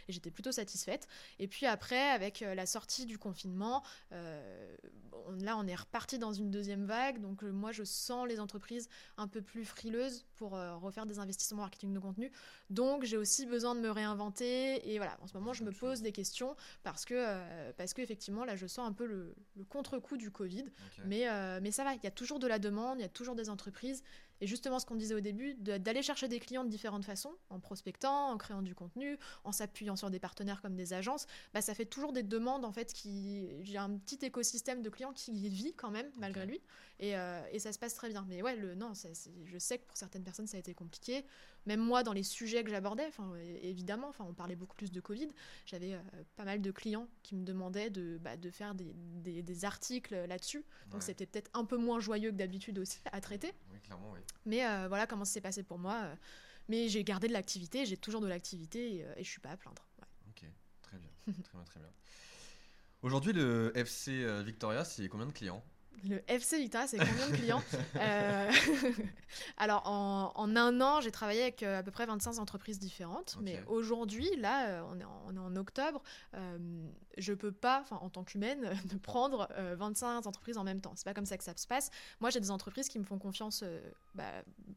B: et j'étais plutôt satisfaite. Et puis après, avec la sortie du confinement, on- là, on est reparti dans une deuxième vague. Donc, moi, je sens les entreprises un peu plus frileuses pour refaire des investissements en marketing de contenu. Donc, j'ai aussi besoin de me réinventer. Et voilà, en ce moment, je me pose des questions parce que, parce que effectivement, là, je sens un peu le, le contre-coup du Covid. Mais, euh, mais ça va, il y a toujours de la demande, il y a toujours des entreprises. Et justement, ce qu'on disait au début, de- d'aller chercher des clients de différentes façons, en prospectant, en créant du contenu, en s'appuyant sur des partenaires comme des agences, bah, ça fait toujours des demandes en fait qui. J'ai un petit écosystème de clients qui vit quand même, malgré lui. Et, euh, et ça se passe très bien. Mais ouais, le, non, ça- je sais que pour certaines personnes, ça a été compliqué. Même moi, dans les sujets que j'abordais, évidemment, on parlait beaucoup plus de Covid. J'avais euh, pas mal de clients qui me demandaient de, bah, de faire des, des- des articles là-dessus. Donc
A: Ouais.
B: c'était peut-être un peu moins joyeux que d'habitude aussi à traiter.
A: Oui, clairement, oui.
B: Mais euh, voilà comment ça s'est passé pour moi. Mais j'ai gardé de l'activité, j'ai toujours de l'activité et, et je suis pas à plaindre. Ouais.
A: Ok, très bien, très bien, très bien. Aujourd'hui, le FC Victoria, c'est combien de clients?
B: Le FC Victoria, c'est combien de clients? Euh, [LAUGHS] Alors, en, en un an, j'ai travaillé avec euh, à peu près 25 entreprises différentes. Mais aujourd'hui, là, euh, on est en, on est en octobre, euh, je peux pas, en tant qu'humaine, [LAUGHS] de prendre euh, 25 entreprises en même temps. C'est pas comme ça que ça se passe. Moi, j'ai des entreprises qui me font confiance, bah,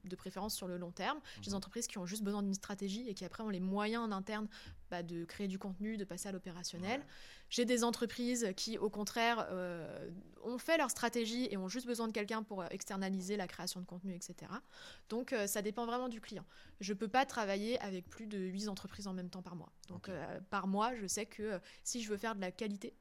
B: de préférence sur le long terme. J'ai des
A: Mhm.
B: entreprises qui ont juste besoin d'une stratégie et qui après ont les moyens en interne bah, de créer du contenu, de passer à l'opérationnel.
A: Ouais.
B: J'ai des entreprises qui, au contraire, euh, ont fait leur stratégie et ont juste besoin de quelqu'un pour externaliser la création de contenu, etc. Donc, euh, ça dépend vraiment du client. Je ne peux pas travailler avec plus de 8 entreprises en même temps par mois. Donc, euh, par mois, je sais que si je veux faire de la qualité,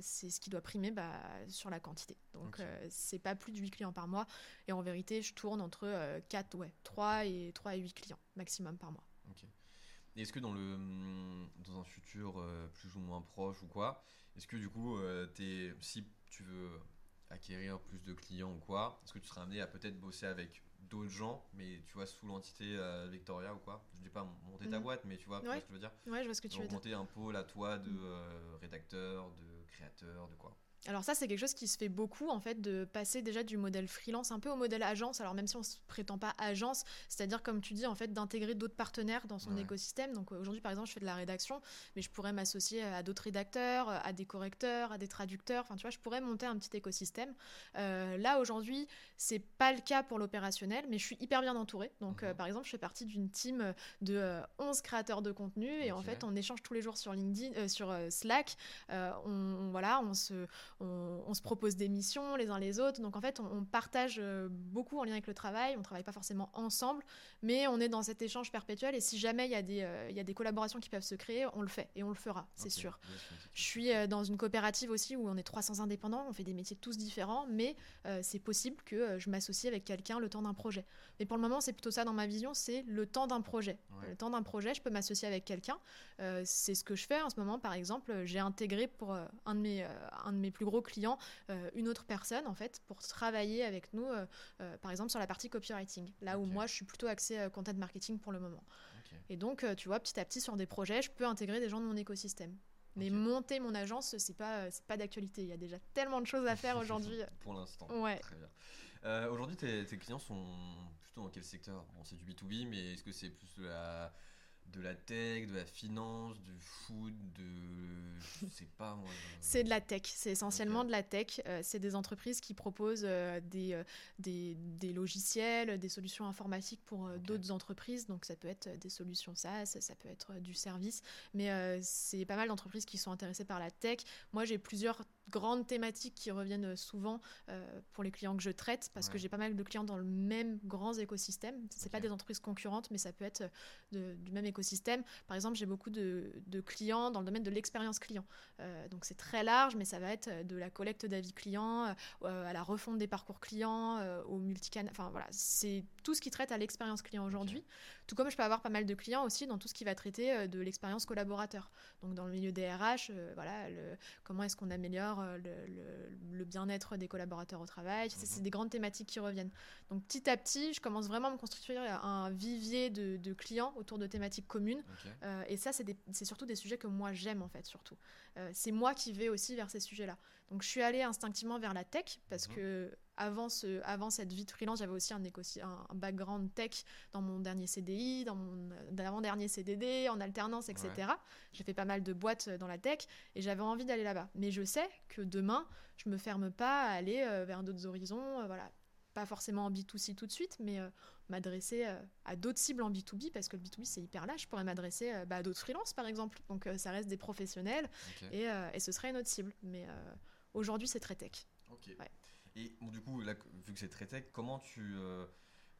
B: c'est ce qui doit primer bah, sur la quantité. Donc,
A: Ok.
B: euh, c'est pas plus de 8 clients par mois. Et en vérité, je tourne entre euh, 4, ouais, 3 et, 3 et 8 clients maximum par mois.
A: Est-ce que dans, le, hum, dans un futur euh, plus ou moins proche ou quoi, est-ce que du coup, euh, t'es- si tu veux acquérir plus de clients ou quoi, est-ce que tu seras amené à peut-être bosser avec d'autres gens, mais tu vois, sous l'entité euh, Victoria ou quoi? Je dis pas monter ta
B: Mhm.
A: boîte, mais tu vois, tu vois
B: Ouais.
A: ce que je veux dire
B: Ouais, je vois ce que tu veux dire.
A: monter un pôle à toi de euh, rédacteur, de créateur, de quoi
B: Alors ça, c'est quelque chose qui se fait beaucoup, en fait, de passer déjà du modèle freelance un peu au modèle agence. Alors même si on se prétend pas agence, c'est-à-dire, comme tu dis, en fait, d'intégrer d'autres partenaires dans son
A: Ouais.
B: écosystème. Donc euh, aujourd'hui, par exemple, je fais de la rédaction, mais je pourrais m'associer à d'autres rédacteurs, à des correcteurs, à des traducteurs. Enfin, tu vois, je pourrais monter un petit écosystème. Euh, là, aujourd'hui, c'est pas le cas pour l'opérationnel, mais je suis hyper bien entourée. Donc, euh,
A: Mhm.
B: par exemple, je fais partie d'une team de euh, 11 créateurs de contenu et en fait, on échange tous les jours sur LinkedIn, sur Slack. On, on- voilà, on se on, on se propose des missions les uns les autres. Donc en fait, on, on partage euh, beaucoup en lien avec le travail. On travaille pas forcément ensemble, mais on est dans cet échange perpétuel. Et si jamais il y, a des, euh, y a des collaborations qui peuvent se créer, on le fait et on le fera, c'est sûr.
A: yes, yes,
B: Je suis euh, dans une coopérative aussi où on est 300 indépendants, on fait des métiers tous différents, mais euh, c'est possible que je m'associe avec quelqu'un le temps d'un projet. Mais pour le moment, c'est plutôt ça dans ma vision, c'est le temps d'un projet.
A: Ouais.
B: Le temps d'un projet, je peux m'associer avec quelqu'un. Euh, c'est ce que je fais en ce moment, par exemple. J'ai intégré pour un, de mes, un de mes plus gros clients euh, une autre personne, en fait, pour travailler avec nous, euh, euh, par exemple, sur la partie copywriting. Là où moi, je suis plutôt axée content marketing pour le moment. Et donc, tu vois, petit à petit, sur des projets, je peux intégrer des gens de mon écosystème. Mais monter mon agence, c'est pas, c'est pas d'actualité. Il y a déjà tellement de choses à faire [LAUGHS] aujourd'hui.
A: Pour l'instant.
B: Ouais.
A: Très bien. Euh, Aujourd'hui, tes, tes clients sont plutôt dans quel secteur? Bon, c'est du B2B, mais est-ce que c'est plus de la, de la tech, de la finance, du food, de. Je sais pas moi.
B: C'est de la tech, c'est essentiellement de la tech. Euh, c'est des entreprises qui proposent euh, des, euh, des, des logiciels, des solutions informatiques pour d'autres entreprises. Donc ça peut être des solutions SaaS, ça peut être du service. Mais c'est pas mal d'entreprises qui sont intéressées par la tech. Moi, j'ai plusieurs grandes thématiques qui reviennent euh, souvent euh, pour les clients que je traite parce que j'ai pas mal de clients dans le même grand écosystème. C'est pas
A: Ok.
B: des entreprises concurrentes, mais ça peut être euh, de- du même écosystème. Par exemple, j'ai beaucoup de, de clients dans le domaine de l'expérience client. Euh, donc c'est très large, mais ça va être de la collecte d'avis clients euh, à la refonte des parcours clients, au multicanal. Enfin voilà, c'est tout ce qui traite à l'expérience client aujourd'hui. Tout comme je peux avoir pas mal de clients aussi dans tout ce qui va traiter de l'expérience collaborateur. Donc dans le milieu des RH, voilà, le- comment est-ce qu'on améliore euh, le, le- le bien-être des collaborateurs au travail. C'est-
A: Mhm.
B: C'est des grandes thématiques qui reviennent. Donc petit à petit, je commence vraiment à me construire un vivier de, de clients autour de thématiques communes. Euh, et ça, c'est surtout des sujets que moi j'aime en fait, surtout. Euh, c'est moi qui vais aussi vers ces sujets-là. Donc je suis allée instinctivement vers la tech parce
A: Mhm.
B: que avant, ce, avant cette vie de freelance, j'avais aussi un, écosi- un, un background tech dans mon dernier CDI, dans mon avant-dernier CDD, en alternance, etc. J'ai fait pas mal de boîtes euh, dans la tech et j'avais envie d'aller là-bas. Mais je sais que demain, je me ferme pas à aller euh, vers d'autres horizons. euh, voilà. Pas forcément en B2C tout de suite, mais euh, m'adresser euh, à d'autres cibles en B2B parce que le B2B c'est hyper large. Je pourrais m'adresser euh, bah, à d'autres freelances par exemple. Donc ça reste des professionnels et, et ce serait une autre cible. Mais aujourd'hui c'est très tech.
A: Ok.
B: Ouais.
A: Et bon, du coup, là, vu que c'est très tech, comment tu. euh,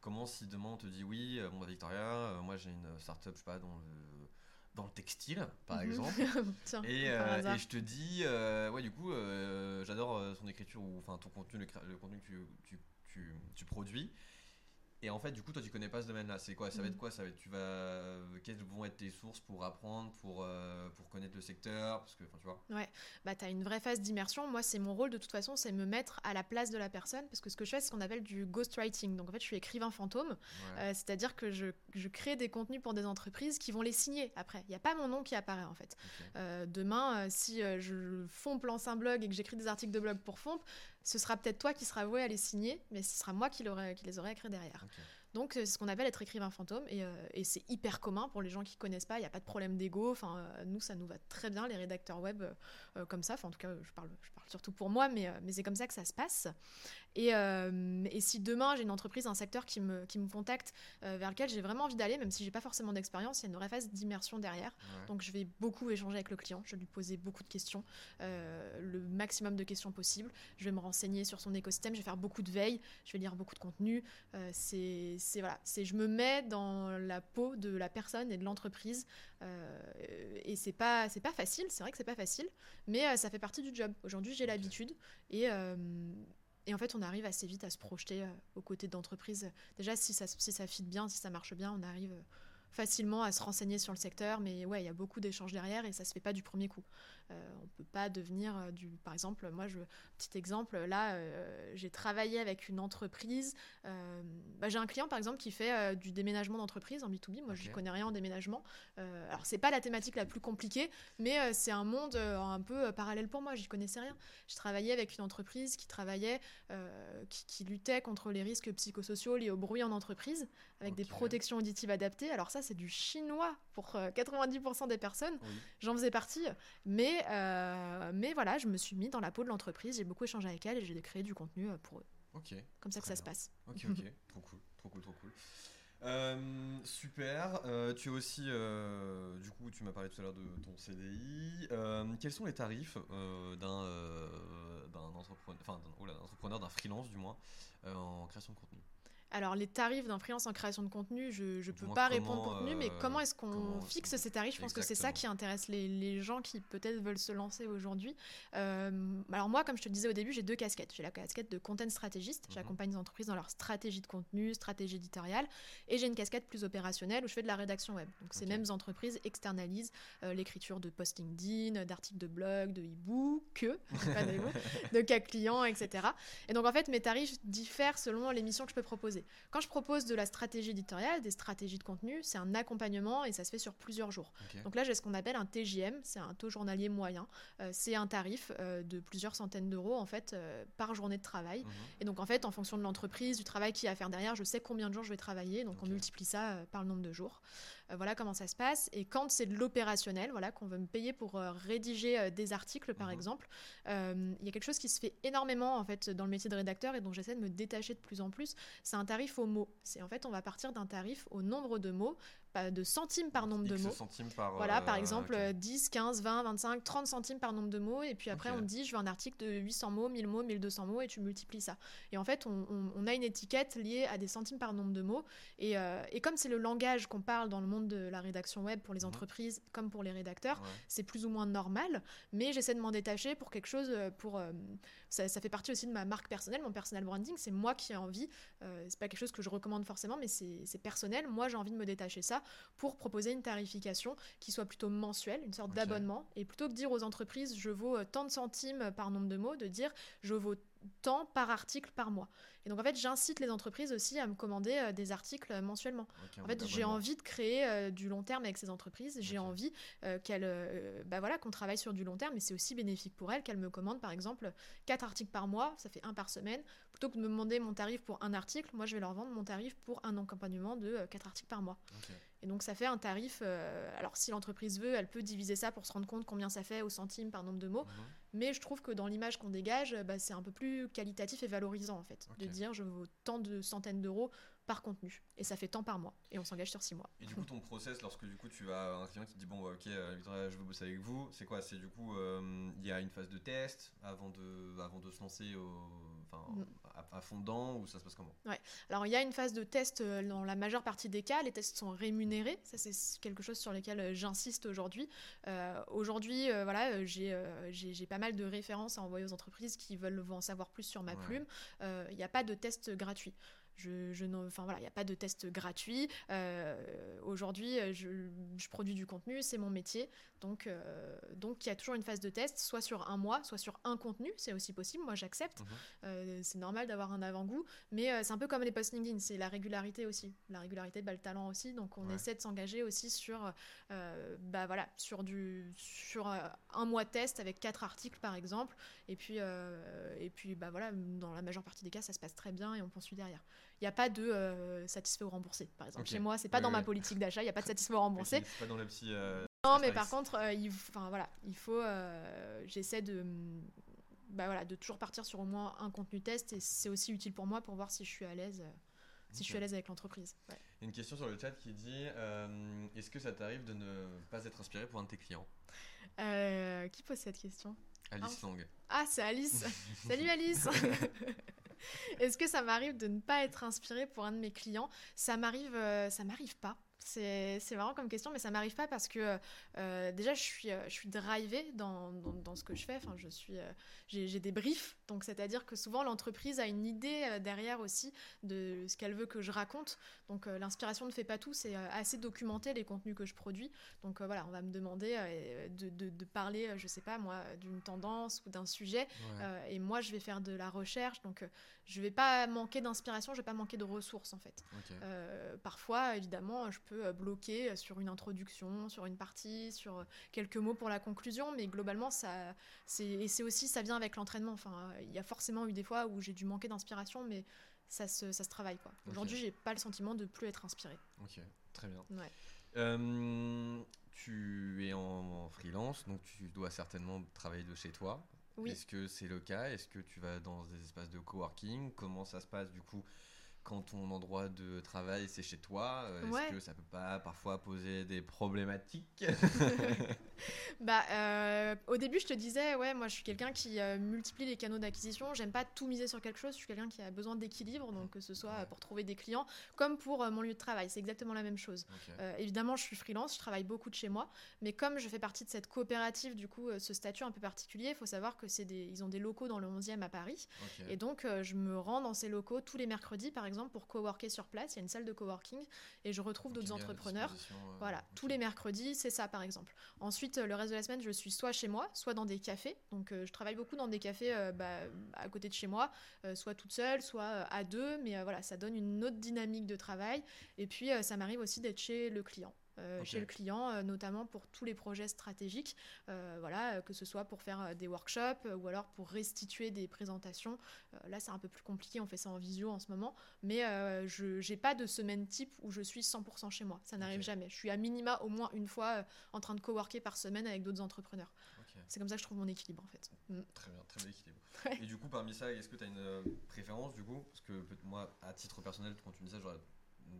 A: comment si demain on te dit oui, euh, bon, bah, Victoria, euh, moi j'ai une startup, je sais pas, dans le, dans le textile, par
B: Mhm.
A: exemple. [LAUGHS]
B: Tiens,
A: Et, euh, je te dis, euh, ouais, du coup, euh, j'adore euh, son écriture ou enfin ton contenu, le contenu que tu, tu, tu, tu produis. Et en fait, du coup, toi, tu connais pas ce domaine-là. C'est quoi? Ça va être quoi? Ça va être, tu vas, euh, quelles vont être tes sources pour apprendre, pour, euh, pour connaître le secteur? Parce que, enfin, tu vois.
B: bah, tu as une vraie phase d'immersion. Moi, c'est mon rôle de toute façon, c'est me mettre à la place de la personne parce que ce que je fais, c'est ce qu'on appelle du ghostwriting. Donc en fait, je suis écrivain fantôme,
A: Ouais.
B: Euh, c'est-à-dire que je, je crée des contenus pour des entreprises qui vont les signer après. Il n'y a pas mon nom qui apparaît en fait. Euh, demain, si je fompe lance un blog et que j'écris des articles de blog pour Fomp, ce sera peut-être toi qui seras voué à les signer, mais ce sera moi qui, les aurai écrits derrière. Donc euh, c'est ce qu'on appelle être écrivain fantôme et, euh, et c'est hyper commun pour les gens qui connaissent pas. Il n'y a pas de problème d'ego. Enfin, euh, nous ça nous va très bien les rédacteurs web euh, comme ça. Enfin, en tout cas, je parle, je parle surtout pour moi, mais, mais c'est comme ça que ça se passe. Et, et si demain j'ai une entreprise, un secteur qui me, qui me contacte, vers lequel j'ai vraiment envie d'aller, même si j'ai pas forcément d'expérience, il y a une vraie phase d'immersion derrière.
A: Ouais.
B: Donc je vais beaucoup échanger avec le client, je vais lui poser beaucoup de questions, le maximum de questions possible. Je vais me renseigner sur son écosystème, je vais faire beaucoup de veille, je vais lire beaucoup de contenu. C'est c'est- voilà, c'est je me mets dans la peau de la personne et de l'entreprise. Euh, et c'est pas c'est pas facile, c'est vrai que c'est pas facile, mais euh, ça fait partie du job. Aujourd'hui j'ai l'habitude et euh, et en fait, on arrive assez vite à se projeter aux côtés d'entreprises. Déjà, si ça, si ça fit bien, si ça marche bien, on arrive facilement à se renseigner sur le secteur. Mais ouais, il y a beaucoup d'échanges derrière et ça se fait pas du premier coup. Euh, on peut pas devenir euh, du. Par exemple, moi, je petit exemple. Là, euh, j'ai travaillé avec une entreprise. euh, bah, j'ai un client, par exemple, qui fait du déménagement d'entreprise en B2B. Moi, je
A: Ok.
B: connais rien en déménagement. Alors, c'est pas la thématique la plus compliquée, mais c'est un monde un peu parallèle pour moi. J'y connaissais rien. Je travaillais avec une entreprise qui travaillait, qui, qui luttait contre les risques psychosociaux liés au bruit en entreprise, avec des protections auditives adaptées. Alors ça, c'est du chinois pour euh, 90% des personnes.
A: Oui.
B: J'en faisais partie. Mais, euh, mais voilà, je me suis mis dans la peau de l'entreprise, j'ai beaucoup échangé avec elle et j'ai créé du contenu euh, pour eux.
A: Ok.
B: Comme ça que ça se passe.
A: Ok, ok. [LAUGHS] trop cool. Trop cool, trop cool. Euh, super. Euh, tu as aussi, euh, du coup, tu m'as parlé tout à l'heure de ton CDI. Quels sont les tarifs euh, d'un d'un entrepreneur, enfin, d'un- freelance du moins, en création de contenu?
B: Alors les tarifs d'un freelance en création de contenu, je ne peux pas répondre pour contenu, mais
A: euh,
B: comment est-ce qu'on fixe ces tarifs? Je pense que c'est ça qui intéresse les, les gens qui peut-être veulent se lancer aujourd'hui. Euh, alors moi, comme je te le disais au début, j'ai deux casquettes. J'ai la casquette de content stratégiste,
A: Mhm.
B: j'accompagne les entreprises dans leur stratégie de contenu, stratégie éditoriale, et j'ai une casquette plus opérationnelle où je fais de la rédaction web. Donc ces mêmes entreprises externalisent euh, l'écriture de post LinkedIn, d'articles de blog, de e-book, que, [LAUGHS] pas de e-book, de cas clients, etc. Et donc en fait, mes tarifs diffèrent selon les missions que je peux proposer. Quand je propose de la stratégie éditoriale, des stratégies de contenu, c'est un accompagnement et ça se fait sur plusieurs jours. Donc là, j'ai ce qu'on appelle un TJM, c'est un taux journalier moyen. Euh, c'est un tarif euh, de plusieurs centaines d'euros en fait euh, par journée de travail.
A: Mhm.
B: Et donc en fait, en fonction de l'entreprise, du travail qu'il y a à faire derrière, je sais combien de jours je vais travailler. Donc on multiplie ça par le nombre de jours. Euh, voilà comment ça se passe. Et quand c'est de l'opérationnel, voilà, qu'on veut me payer pour euh, rédiger euh, des articles, par
A: Mhm.
B: exemple, il y a quelque chose qui se fait énormément en fait dans le métier de rédacteur et dont j'essaie de me détacher de plus en plus. C'est un tarif au mot. C'est en fait, on va partir d'un tarif au nombre de mots, de centimes par nombre de mots.
A: centimes par.
B: Voilà, par
A: euh,
B: exemple,
A: ok.
B: euh, 10, 15, 20, 25, 30 centimes par nombre de mots. Et puis après, on me dit, je veux un article de 800 mots, 1000 mots, 1200 mots, et tu multiplies ça. Et en fait, on, on- on a une étiquette liée à des centimes par nombre de mots. Et, euh, et comme c'est le langage qu'on parle dans le monde de la rédaction web pour les
A: Mhm.
B: entreprises comme pour les rédacteurs,
A: Ouais.
B: c'est plus ou moins normal. Mais j'essaie de m'en détacher pour quelque chose, euh, pour... ça, ça fait partie aussi de ma marque personnelle, mon personal branding. C'est moi qui ai envie. euh, c'est pas quelque chose que je recommande forcément, mais c'est personnel. Moi, j'ai envie de me détacher ça pour proposer une tarification qui soit plutôt mensuelle, une sorte d'abonnement. Et plutôt que de dire aux entreprises, je vaux euh, tant de centimes par nombre de mots, de dire, je vaux tant par article par mois. Et donc en fait, j'incite les entreprises aussi à me commander euh, des articles euh, mensuellement. En fait, j'ai envie de créer euh, du long terme avec ces entreprises. J'ai envie qu'elles, bah voilà, qu'on travaille sur du long terme, et c'est aussi bénéfique pour elles qu'elles me commandent par exemple quatre articles par mois, ça fait un par semaine. Plutôt que de me demander mon tarif pour un article, moi je vais leur vendre mon tarif pour un accompagnement de quatre articles par mois.
A: Ok.
B: Et donc ça fait un tarif. euh, alors si l'entreprise veut, elle peut diviser ça pour se rendre compte combien ça fait au centime par nombre de mots.
A: Mhm.
B: Mais je trouve que dans l'image qu'on dégage, bah, c'est un peu plus qualitatif et valorisant en fait, de dire je vaux tant de centaines d'euros par contenu et ça fait tant par mois et on s'engage sur six mois.
A: Et du coup, ton process, lorsque du coup tu vas à un client qui te dit bon, bah, ok, euh, Victoria, je veux bosser avec vous, c'est quoi? C'est du coup, euh, il y a une phase de test avant de, avant de se lancer au, enfin,
B: Mm.
A: à, à fond dedans ou ça se passe comment?
B: Alors il y a une phase de test euh, dans la majeure partie des cas. Les tests sont rémunérés. Ça c'est quelque chose sur lequel j'insiste aujourd'hui. Euh, aujourd'hui, euh, voilà, j'ai j'ai- pas mal de références à envoyer aux entreprises qui veulent en savoir plus sur ma
A: Ouais.
B: plume. Il n'y a pas de test gratuit. Je, enfin voilà, il n'y a pas de test gratuit. Euh, Aujourd'hui, euh, je, je produis du contenu, c'est mon métier, donc euh, donc il y a toujours une phase de test, soit sur un mois, soit sur un contenu, c'est aussi possible. Moi, j'accepte.
A: Mhm.
B: Euh, c'est normal d'avoir un avant-goût, mais c'est un peu comme les posts LinkedIn, c'est la régularité aussi. La régularité, bah, le talent aussi. Donc on
A: Ouais.
B: essaie de s'engager aussi sur, bah voilà, sur du, sur un mois de test avec quatre articles par exemple, et puis et puis bah voilà, dans la majeure partie des cas, ça se passe très bien et on poursuit derrière. Il n'y a pas de euh, satisfait ou remboursé, par exemple. Chez moi, c'est pas
A: Oui,
B: dans ma politique d'achat, il n'y a pas de satisfait ou remboursé.
A: C'est pas dans le petit. euh,
B: Non, mais par contre, euh, il, voilà, il faut, euh, j'essaie de, bah voilà, de toujours partir sur au moins un contenu test et c'est aussi utile pour moi pour voir si je suis à l'aise, euh, si je suis à l'aise avec l'entreprise. Ouais.
A: Une question sur le chat qui dit euh, Est-ce que ça t'arrive de ne pas être inspiré pour un de tes clients?
B: Euh, qui pose cette question?
A: Alice Lang.
B: Ah, c'est Alice. [LAUGHS] Salut Alice. [LAUGHS] Est-ce que ça m'arrive de ne pas être inspirée pour un de mes clients? Ça m'arrive, euh, ça m'arrive pas. C'est marrant comme question, mais ça m'arrive pas parce que euh, déjà je suis, euh, je suis drivée dans, dans, dans ce que je fais. Enfin, je suis, euh, j'ai des briefs, donc c'est-à-dire que souvent l'entreprise a une idée euh, derrière aussi de ce qu'elle veut que je raconte. Donc euh, l'inspiration ne fait pas tout, c'est euh, assez documenté les contenus que je produis. Donc euh, voilà, on va me demander euh, de, de- de parler, euh, je sais pas moi, d'une tendance ou d'un sujet.
A: Ouais.
B: Euh, et moi, je vais faire de la recherche, donc euh, je vais pas manquer d'inspiration, je vais pas manquer de ressources en fait. Euh, parfois, évidemment, je euh, bloquer sur une introduction, sur une partie, sur euh, quelques mots pour la conclusion, mais globalement, ça, c'est et c'est aussi ça vient avec l'entraînement. Enfin, euh, il y a forcément eu des fois où j'ai dû manquer d'inspiration, mais ça se, ça se travaille quoi. Aujourd'hui, j'ai pas le sentiment de plus être inspirée.
A: Ok, très bien.
B: Ouais.
A: Euh, tu es en, en freelance, donc tu dois certainement travailler de chez toi.
B: Oui.
A: Est-ce que c'est le cas? Est-ce que tu vas dans des espaces de coworking? Comment ça se passe du coup quand ton endroit de travail c'est chez toi, euh, est-ce
B: Ouais.
A: que ça peut pas parfois poser des problématiques [LAUGHS] [LAUGHS]
B: Bah, euh, au début, je te disais, ouais, moi, je suis quelqu'un qui euh, multiplie les canaux d'acquisition. J'aime pas tout miser sur quelque chose. Je suis quelqu'un qui a besoin d'équilibre, donc que ce soit pour trouver des clients, comme pour euh, mon lieu de travail. C'est exactement la même chose. Évidemment, je suis freelance, je travaille beaucoup de chez moi, mais comme je fais partie de cette coopérative, du coup, ce statut un peu particulier, il faut savoir que c'est des, ils ont des locaux dans le 11e à Paris, et donc je me rends dans ces locaux tous les mercredis, par exemple, pour coworker sur place. Il y a une salle de coworking, et je retrouve d'autres entrepreneurs.
A: euh,
B: Voilà, tous les mercredis, c'est ça par exemple. Ensuite, euh, le reste de la semaine, je suis soit chez moi, soit dans des cafés. Donc, euh, je travaille beaucoup dans des cafés bah, à côté de chez moi, soit toute seule, soit à deux. Mais voilà, ça donne une autre dynamique de travail. Et puis, ça m'arrive aussi d'être chez le client. Euh. Chez le client, euh, notamment pour tous les projets stratégiques, euh, voilà, que ce soit pour faire des workshops ou alors pour restituer des présentations. Là, c'est un peu plus compliqué, on fait ça en visio en ce moment, mais je n'ai pas de semaine type où je suis 100% chez moi. Ça n'arrive jamais. Je suis à minima au moins une fois en train de coworker par semaine avec d'autres entrepreneurs. C'est comme ça que je trouve mon équilibre en fait. Mm.
A: Très bien, très bien équilibre.
B: Ouais.
A: Et du coup, parmi ça, est-ce que tu as une préférence du coup? Parce que moi, à titre personnel, quand tu me dis ça, j'aurais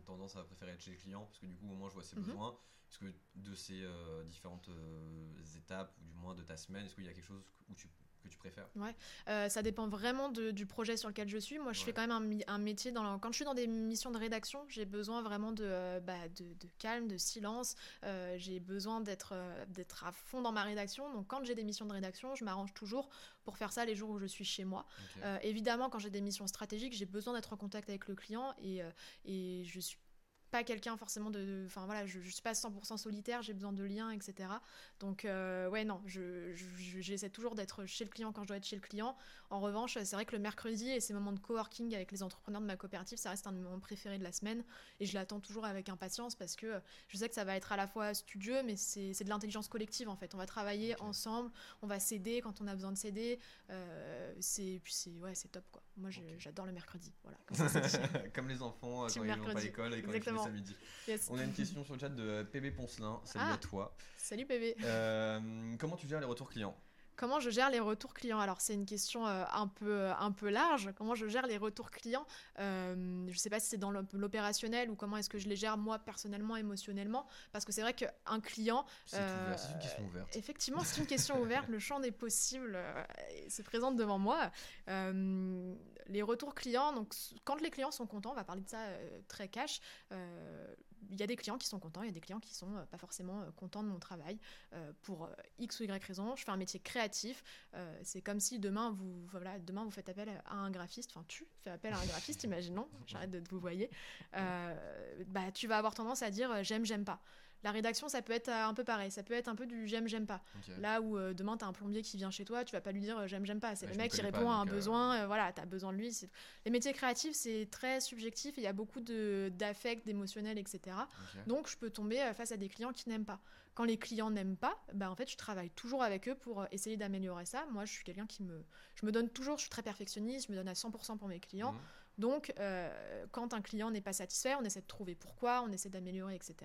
A: tendance à préférer être chez le client parce que du coup, au moins, je vois ses
B: Mhm.
A: besoins. Est-ce que de ces euh, différentes euh, étapes, ou du moins de ta semaine, est-ce qu'il y a quelque chose où tu, que tu préfères
B: Euh, ça dépend vraiment de- du projet sur lequel je suis. Moi, je
A: Ouais.
B: fais quand même un, métier dans la- quand je suis dans des missions de rédaction, j'ai besoin vraiment de, euh, bah, de, de calme, de silence. Euh, j'ai besoin d'être d'être à fond dans ma rédaction. Donc, quand j'ai des missions de rédaction, je m'arrange toujours pour faire ça les jours où je suis chez moi. Évidemment, quand j'ai des missions stratégiques, j'ai besoin d'être en contact avec le client et, et je suis pas quelqu'un forcément de. Enfin voilà, je, je suis pas 100% solitaire, j'ai besoin de liens, etc. Donc, euh, ouais, non, je- je- j'essaie toujours d'être chez le client quand je dois être chez le client. En revanche, c'est vrai que le mercredi et ces moments de coworking avec les entrepreneurs de ma coopérative, ça reste un de mes moments préférés de la semaine et je l'attends toujours avec impatience parce que je sais que ça va être à la fois studieux, mais c'est de l'intelligence collective en fait. On va travailler ensemble, on va s'aider quand on a besoin de s'aider. Euh, c'est puis c'est ouais, c'est top quoi. Moi, je- j'adore le mercredi. Voilà. [LAUGHS] Comme ça,
A: les enfants euh, quand ils vont pas à
B: mercredi.
A: l'école et quand
B: Exactement.
A: Ils finissent à midi.
B: Yes.
A: On a une question sur le chat de PB Poncelin. Salut
B: Ah.
A: à toi.
B: Salut bébé.
A: Euh, comment tu gères les retours clients?
B: Comment je gère les retours clients? Alors c'est une question euh, un, peu, un peu large. Comment je gère les retours clients? Euh, Je ne sais pas si c'est dans l'op- l'opérationnel ou comment est-ce que je les gère moi personnellement, émotionnellement. Parce que c'est vrai qu'un client,
A: C'est
B: Euh,
A: une question ouverte.
B: effectivement c'est une question ouverte, [LAUGHS] le champ des possibles euh, se présente devant moi. Les retours clients, donc quand les clients sont contents, on va parler de ça euh, très cash, euh, il y a des clients qui sont contents, il y a des clients qui sont euh, pas forcément contents de mon travail pour X ou Y raison. Je fais un métier créatif. c'est comme si demain vous, voilà, demain vous faites appel à un graphiste, enfin tu fais appel à un graphiste, [LAUGHS] imaginons, j'arrête de vous voyer. Bah, tu vas avoir tendance à dire j'aime, j'aime pas. La rédaction, ça peut être euh, un peu pareil, ça peut être un peu du j'aime, j'aime pas. Là où euh, demain, tu as un plombier qui vient chez toi, tu vas pas lui dire euh, j'aime, j'aime pas. C'est
A: Ouais,
B: le mec
A: me
B: qui
A: pas,
B: répond à un
A: euh,
B: besoin, euh, voilà, tu as besoin de lui. Les métiers créatifs, c'est très subjectif, il y a beaucoup d'affect, d'émotionnel, etc. Donc, je peux tomber face à des clients qui n'aiment pas. Quand les clients n'aiment pas, bah, en fait, je travaille toujours avec eux pour essayer d'améliorer ça. Moi, je suis quelqu'un qui me. Je me donne toujours, je suis très perfectionniste, je me donne à 100% pour mes clients.
A: Mhm.
B: Donc, euh, quand un client n'est pas satisfait, on essaie de trouver pourquoi, on essaie d'améliorer, etc.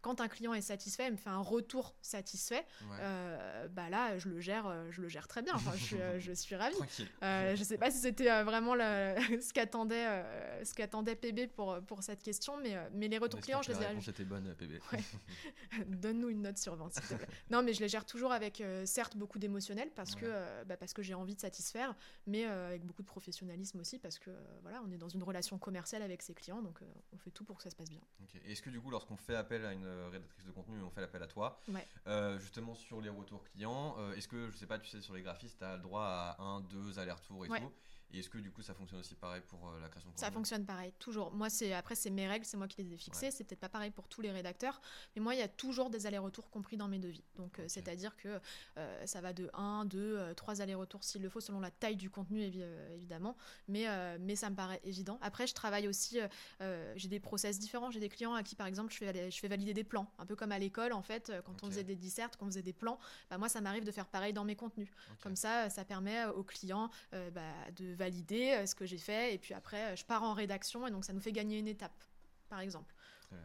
B: Quand un client est satisfait, il me fait un retour satisfait,
A: Ouais.
B: euh, bah là, je le gère, euh, je le gère très bien. Enfin, je, suis, je [LAUGHS] suis ravie. Euh, je sais pas si c'était vraiment [LAUGHS] ce qu'attendait ce qu'attendait PB pour, pour cette question, mais, mais les retours clients, je les
A: la
B: ai.
A: réponse était bonne, PB. [LAUGHS]
B: Donne-nous une note sur 20, s'il te plaît. non, mais je les gère toujours avec, certes, beaucoup d'émotionnel, parce, que,
A: Ouais.
B: bah, parce que j'ai envie de satisfaire, mais avec beaucoup de professionnalisme aussi, parce que voilà, on est dans une relation commerciale avec ses clients, donc euh, on fait tout pour que ça se passe bien.
A: Ok. Et Est-ce que du coup, lorsqu'on fait appel à une euh, rédactrice de contenu, on fait appel à toi,
B: Ouais.
A: euh, justement sur les retours clients, est-ce que, je sais pas, tu sais, sur les graphistes, tu as le droit à un, deux allers-retours et
B: Ouais.
A: tout? Et est-ce que du coup, ça fonctionne aussi pareil pour euh, la création de
B: Ça
A: contenu
B: fonctionne pareil, toujours. Moi, c'est après, c'est mes règles, c'est moi qui les ai fixées.
A: Ouais.
B: C'est peut-être pas pareil pour tous les rédacteurs, mais moi, il y a toujours des allers-retours compris dans mes devis. Donc, euh, c'est-à-dire que euh, ça va de 1, 2, 3 allers-retours s'il le faut, selon la taille du contenu, évi- évidemment. Mais, euh, mais ça me paraît évident. Après, je travaille aussi, j'ai des process différents. J'ai des clients à qui, par exemple, je fais, je fais valider des plans. Un peu comme à l'école, en fait, quand on faisait des dissertes, quand on faisait des plans, bah, moi, ça m'arrive de faire pareil dans mes contenus. Comme ça, ça permet aux clients bah, de valider euh, ce que j'ai fait. Et puis après, euh, je pars en rédaction et donc ça nous fait gagner une étape, par exemple.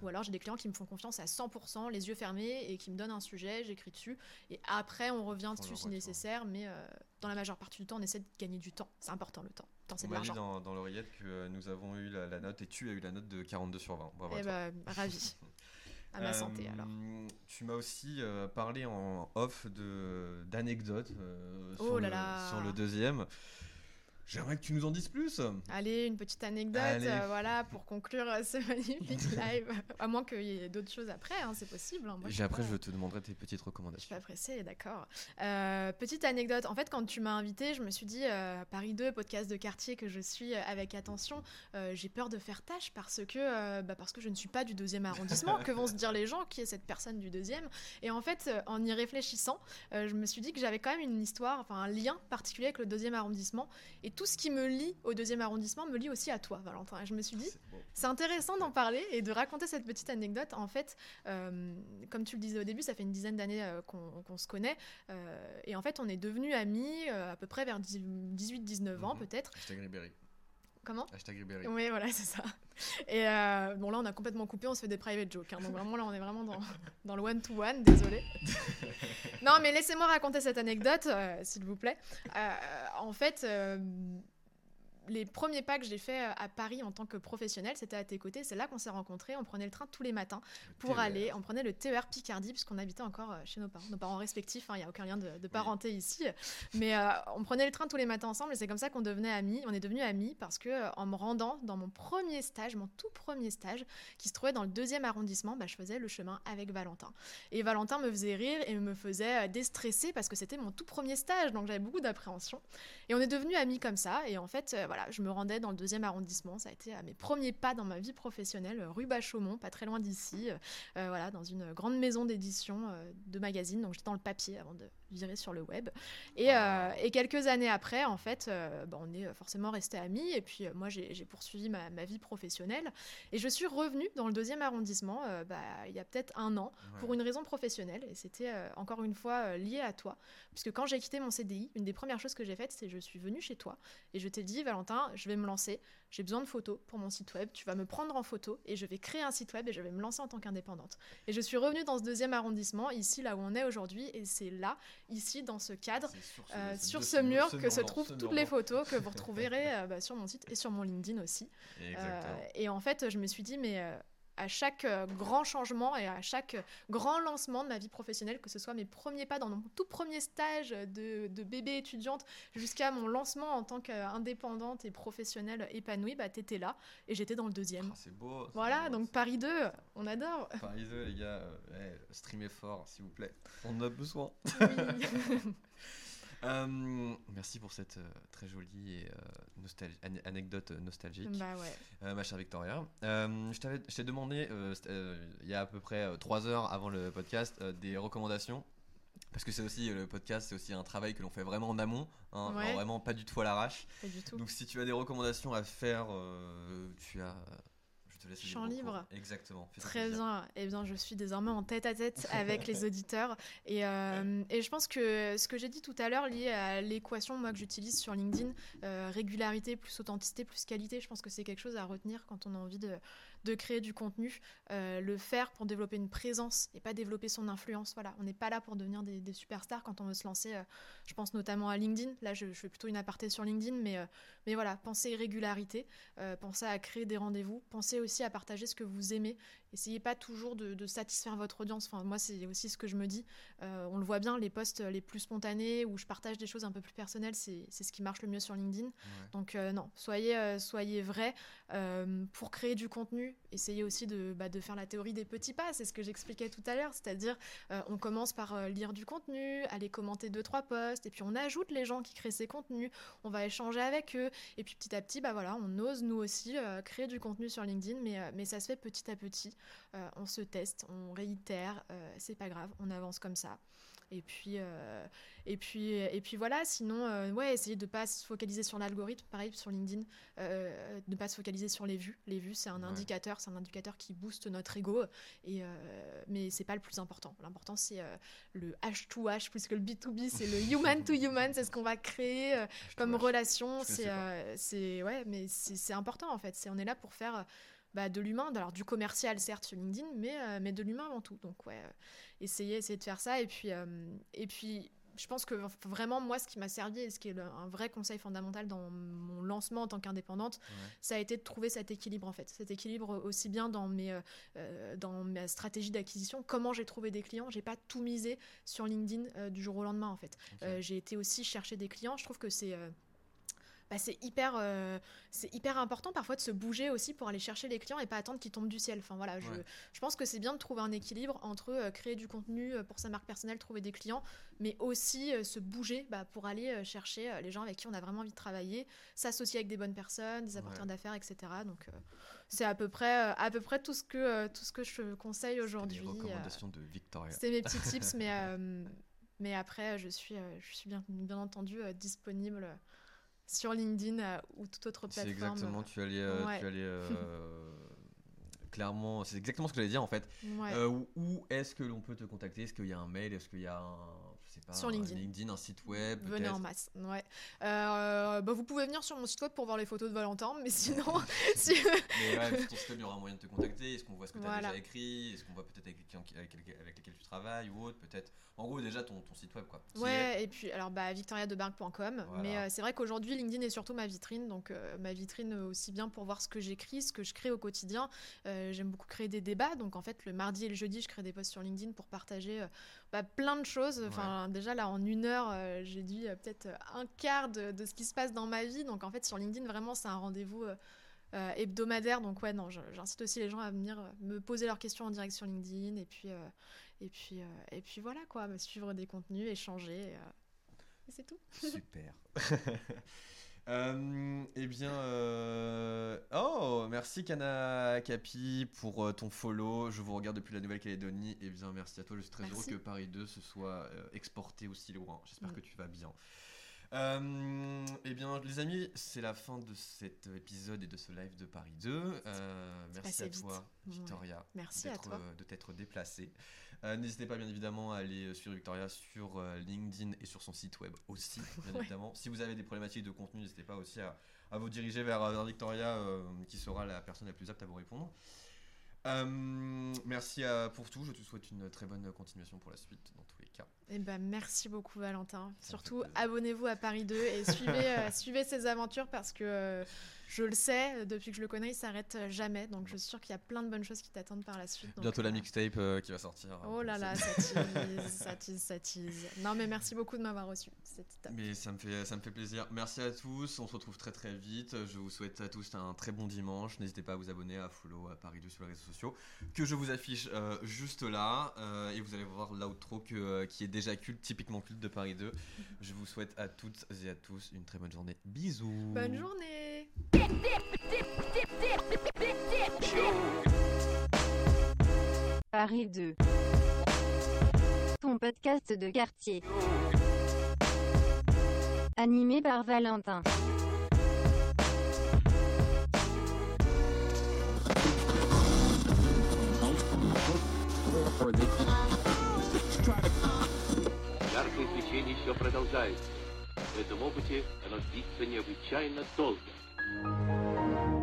B: Ou alors j'ai des clients qui me font confiance à 100%, les yeux fermés, et qui me donnent un sujet, j'écris dessus, et après on revient dessus si nécessaire, mais euh, dans la majeure partie du temps, on essaie de gagner du temps. C'est important le temps.
A: On m'a dit dans, dans l'oreillette que nous avons eu la, la note, et tu as eu la note de 42 sur 20. Bravo à
B: Eh ben, ravi. [LAUGHS] À ma santé
A: Euh,
B: alors.
A: Tu m'as aussi euh, parlé en off d'anecdotes
B: Oh
A: sur le deuxième. J'aimerais que tu nous en dises plus.
B: Allez, une petite anecdote, euh, voilà, pour conclure euh, ce [LAUGHS] magnifique [LAUGHS] live. À moins qu'il y ait d'autres choses après, hein, c'est possible. hein. Moi,
A: après,
B: pas-
A: je te demanderai tes petites
B: Je suis
A: recommandations.
B: pas pressée, d'accord. Euh, petite anecdote, en fait, quand tu m'as invité, je me suis dit, euh, Paris 2, podcast de quartier que je suis avec attention, j'ai peur de faire tâche parce que, bah, parce que je ne suis pas du deuxième arrondissement. [LAUGHS] que vont se dire les gens? Qui est cette personne du deuxième? Et en fait, en y réfléchissant, je me suis dit que j'avais quand même une histoire, enfin un lien particulier avec le deuxième arrondissement. Et tout ce qui me lie au deuxième arrondissement me lie aussi à toi, Valentin. Et je me suis dit,
A: C'est
B: intéressant d'en parler et de raconter cette petite anecdote. En fait, euh, comme tu le disais au début, ça fait une dizaine d'années euh, qu'on se connaît. euh, et en fait, on est devenus amis à peu près vers 18-19 ans,
A: Mhm.
B: peut-être. Comment
A: Hashtag Ribéry.
B: Oui, voilà, c'est ça. Et euh, bon, là, on a complètement coupé, on se fait des private jokes. hein. donc vraiment, là, on est vraiment dans, dans le one-to-one, désolé. non, mais laissez-moi raconter cette anecdote, euh, s'il vous plaît. Euh, en fait, les premiers pas que j'ai fait euh, à Paris en tant que professionnel, c'était à tes côtés. C'est là qu'on s'est rencontrés. On prenait le train tous les matins pour
A: TER.
B: aller. On prenait le TER Picardie, puisqu'on habitait encore euh, chez nos parents, nos parents respectifs. hein, Il n'y a aucun lien de, de parenté ici. Mais euh, on prenait le train tous les matins ensemble et c'est comme ça qu'on devenait amis. On est devenus amis parce que en me rendant dans mon premier stage, mon tout premier stage, qui se trouvait dans le deuxième arrondissement, bah, je faisais le chemin avec Valentin. Et Valentin me faisait rire et me faisait déstresser parce que c'était mon tout premier stage, donc j'avais beaucoup d'appréhension. Et on est devenus amis comme ça. Et en fait, euh, je me rendais dans le deuxième arrondissement. Ça a été à mes premiers pas dans ma vie professionnelle, rue Bachaumont, pas très loin d'ici. euh, euh, voilà, dans une grande maison d'édition euh, de magazines. Donc j'étais dans le papier avant de virer sur le web. Et, euh, et quelques années après, en fait, euh, bah, on est forcément restés amis. Et puis euh, moi, j'ai poursuivi ma, ma vie professionnelle. Et je suis revenue dans le deuxième arrondissement bah, il y a peut-être un an
A: Ouais.
B: pour une raison professionnelle. Et c'était encore une fois lié à toi. Puisque quand j'ai quitté mon CDI, une des premières choses que j'ai faites, c'est que je suis venue chez toi. Et je t'ai dit, Valentin, je vais me lancer. J'ai besoin de photos pour mon site web. Tu vas me prendre en photo et je vais créer un site web et je vais me lancer en tant qu'indépendante. Et je suis revenue dans ce deuxième arrondissement, ici, là où on est aujourd'hui. Et c'est là, ici, dans ce cadre,
A: sur ce,
B: euh, sur ce mur
A: ce
B: que se trouvent toutes les photos que vous [LAUGHS] retrouverez euh, bah, sur mon site et sur mon LinkedIn aussi. Euh, et en fait, je me suis dit, mais à chaque euh, grand changement et à chaque euh, grand lancement de ma vie professionnelle, que ce soit mes premiers pas dans mon tout premier stage de, de bébé étudiante jusqu'à mon lancement en tant qu'indépendante et professionnelle épanouie, bah, t'étais là et j'étais dans le deuxième.
A: Ah, c'est beau. c'est
B: Voilà,
A: beau,
B: donc
A: c'est-
B: Paris 2, on adore.
A: Paris 2, les gars, euh, eh, streamez fort, s'il vous plaît. On en a besoin.
B: Oui. [LAUGHS]
A: Euh, merci pour cette euh, très jolie et, euh, nostal- anecdote nostalgique,
B: bah ouais.
A: ma chère Victoria. Je t'ai demandé, il y a à peu près 3 heures avant le podcast, des recommandations. Parce que c'est aussi le podcast, c'est aussi un travail que l'on fait vraiment en amont, hein,
B: Ouais.
A: vraiment pas du tout à l'arrache.
B: Pas du tout.
A: Donc si tu as des recommandations à faire, euh, tu as, te laisse.
B: Champ
A: libre. Exactement.
B: Très
A: plaisir.
B: bien. Eh bien, je suis désormais en tête à tête [LAUGHS] avec les auditeurs. Et, euh, et je pense que ce que j'ai dit tout à l'heure, lié à l'équation moi, que j'utilise sur LinkedIn, euh, régularité plus authenticité plus qualité, je pense que c'est quelque chose à retenir quand on a envie de, de créer du contenu. Euh, le faire pour développer une présence et pas développer son influence. Voilà, on n'est pas là pour devenir des, superstars quand on veut se lancer. euh, je pense notamment à LinkedIn. Là, je, fais plutôt une aparté sur LinkedIn, mais, euh, mais voilà, pensez régularité, pensez à créer des rendez-vous, pensez aussi à partager ce que vous aimez. Essayez pas toujours de, de satisfaire votre audience. Enfin, moi, c'est aussi ce que je me dis. Euh, on le voit bien, les posts les plus spontanés où je partage des choses un peu plus personnelles, c'est ce qui marche le mieux sur LinkedIn.
A: Ouais.
B: Donc euh, non, soyez, euh, soyez vrai. Pour créer du contenu, essayez aussi de, bah, de faire la théorie des petits pas. C'est ce que j'expliquais tout à l'heure. C'est-à-dire, on commence par lire du contenu, aller commenter deux trois posts, et puis on ajoute les gens qui créent ces contenus. On va échanger avec eux, et puis petit à petit, bah voilà, on ose nous aussi créer du contenu sur LinkedIn, mais, mais ça se fait petit à petit. Euh, on se teste, on réitère. euh, c'est pas grave, on avance comme ça. Et puis, euh, et puis, et puis voilà. Sinon, ouais, essayez de pas se focaliser sur l'algorithme. Pareil sur LinkedIn, de pas se focaliser sur les vues. Les vues, c'est un
A: Ouais.
B: indicateur, c'est un indicateur qui booste notre ego. Et mais c'est pas le plus important. L'important c'est le H2H plus que le B2B. C'est le [LAUGHS] human to human. C'est ce qu'on va créer comme relation. C'est, ouais, mais c'est c'est important en fait. C'est on est là pour faire bah, de l'humain, alors du commercial certes sur LinkedIn, mais, euh, mais de l'humain avant tout. Donc ouais, euh, essayer, essayer de faire ça. Et puis, euh, et puis je pense que vraiment, moi, ce qui m'a servi et ce qui est le- un vrai conseil fondamental dans mon lancement en tant qu'indépendante,
A: Ouais.
B: ça a été de trouver cet équilibre en fait. Cet équilibre aussi bien dans, mes, euh, euh, dans ma stratégie d'acquisition, comment j'ai trouvé des clients. J'ai pas tout misé sur LinkedIn euh, du jour au lendemain en fait. Euh, j'ai été aussi chercher des clients. Je trouve que c'est. Bah, c'est hyper, euh, c'est hyper important parfois de se bouger aussi pour aller chercher les clients et pas attendre qu'ils tombent du ciel. Enfin voilà, je,
A: Ouais.
B: je pense que c'est bien de trouver un équilibre entre euh, créer du contenu euh, pour sa marque personnelle, trouver des clients, mais aussi euh, se bouger bah, pour aller chercher les gens avec qui on a vraiment envie de travailler, s'associer avec des bonnes personnes, des apporteurs
A: Ouais.
B: d'affaires, etc. Donc c'est à peu près, à peu près tout ce que, tout ce que je conseille aujourd'hui.
A: Recommandations de Victoria.
B: c'est mes petits [LAUGHS] tips, mais, mais après, je suis, je suis bien, bien entendu euh, disponible sur LinkedIn euh, ou toute autre
A: C'est
B: plateforme.
A: exactement, tu allais, euh,
B: Ouais.
A: tu allais euh, [LAUGHS] clairement, c'est exactement ce que j'allais dire en fait.
B: Ouais.
A: Euh, où est-ce que l'on peut te contacter? Est-ce qu'il y a un mail? Est-ce qu'il y a un, sais pas,
B: Sur
A: un
B: LinkedIn.
A: un site web
B: Venez en masse. Ouais. Euh, bah, vous pouvez venir sur mon site web pour voir les photos de Valentin, mais sinon, [LAUGHS] si-
A: Mais ouais, [LAUGHS] sur ton site web, il y aura un moyen de te contacter. Est-ce qu'on voit ce que tu as
B: Voilà.
A: déjà écrit? Est-ce qu'on voit peut-être avec, avec, avec lesquels tu travailles ou autre Peut-être? En gros, déjà ton, ton site web quoi.
B: Ouais, et puis alors bah, victoriadebargue.com.
A: Voilà.
B: Mais euh, c'est vrai qu'aujourd'hui, LinkedIn est surtout ma vitrine. Donc euh, ma vitrine euh, aussi bien pour voir ce que j'écris, ce que je crée au quotidien. J'aime beaucoup créer des débats. Donc en fait, le mardi et le jeudi, je crée des posts sur LinkedIn pour partager bah, plein de choses. Enfin, déjà là, en une heure, euh, j'ai dit euh, peut-être euh, un quart de, de ce qui se passe dans ma vie. Donc en fait, sur LinkedIn, vraiment, c'est un rendez-vous. euh, hebdomadaire donc ouais non j'incite aussi les gens à venir me poser leurs questions en direct sur LinkedIn et puis et puis et puis voilà quoi me suivre des contenus échanger et c'est tout
A: Super. [LAUGHS] Euh, eh bien, euh, oh, merci Kana Capi pour euh, ton follow. Je vous regarde depuis la Nouvelle-Calédonie. Eh bien, merci à toi. Je suis très
B: Merci.
A: heureux que Paris 2 se soit exporté aussi loin. J'espère
B: Mm.
A: que tu vas bien. Euh, eh bien, les amis, c'est la fin de cet épisode et de ce live de Paris 2. Euh, merci à toi,
B: Ouais.
A: Victoria,
B: Merci à
A: d'être,
B: toi.
A: de t'être déplacée. Euh, N'hésitez pas bien évidemment à aller euh, suivre Victoria sur euh, LinkedIn et sur son site web aussi, [LAUGHS] bien
B: Ouais.
A: évidemment. Si vous avez des problématiques de contenu, n'hésitez pas aussi à, à vous diriger vers, vers Victoria, qui sera la personne la plus apte à vous répondre. Euh, merci à- pour tout. Je te souhaite une très bonne continuation pour la suite, dans tous les cas.
B: et ben merci beaucoup Valentin
A: Ça
B: surtout abonnez-vous à Paris 2 et suivez euh, [LAUGHS] suivez ses aventures parce que euh, je le sais depuis que je le connais il s'arrête jamais donc je suis sûre qu'il y a plein de bonnes choses qui t'attendent par la suite donc,
A: Bientôt la
B: euh,
A: mixtape euh, qui va sortir.
B: Oh là là, ça [LAUGHS] tease, ça tease, ça tease. Non mais merci beaucoup de m'avoir reçu. C'était top.
A: Mais ça me, fait, ça me fait plaisir. Merci à tous. On se retrouve très très vite. Je vous souhaite à tous un très bon dimanche. N'hésitez pas à vous abonner, à follow à Paris 2 sur les réseaux sociaux. Que je vous affiche euh, juste là. Euh, et vous allez voir l'outro que, qui est déjà culte, typiquement culte de Paris 2. [LAUGHS] Je vous souhaite à toutes et à tous une très bonne journée. Bisous.
B: Bonne journée
C: Paris 2. Ton podcast de quartier. Animé par Valentin.
D: Яркое свечение еще продолжается. В этом опыте оно длится необычайно долго. Thank you.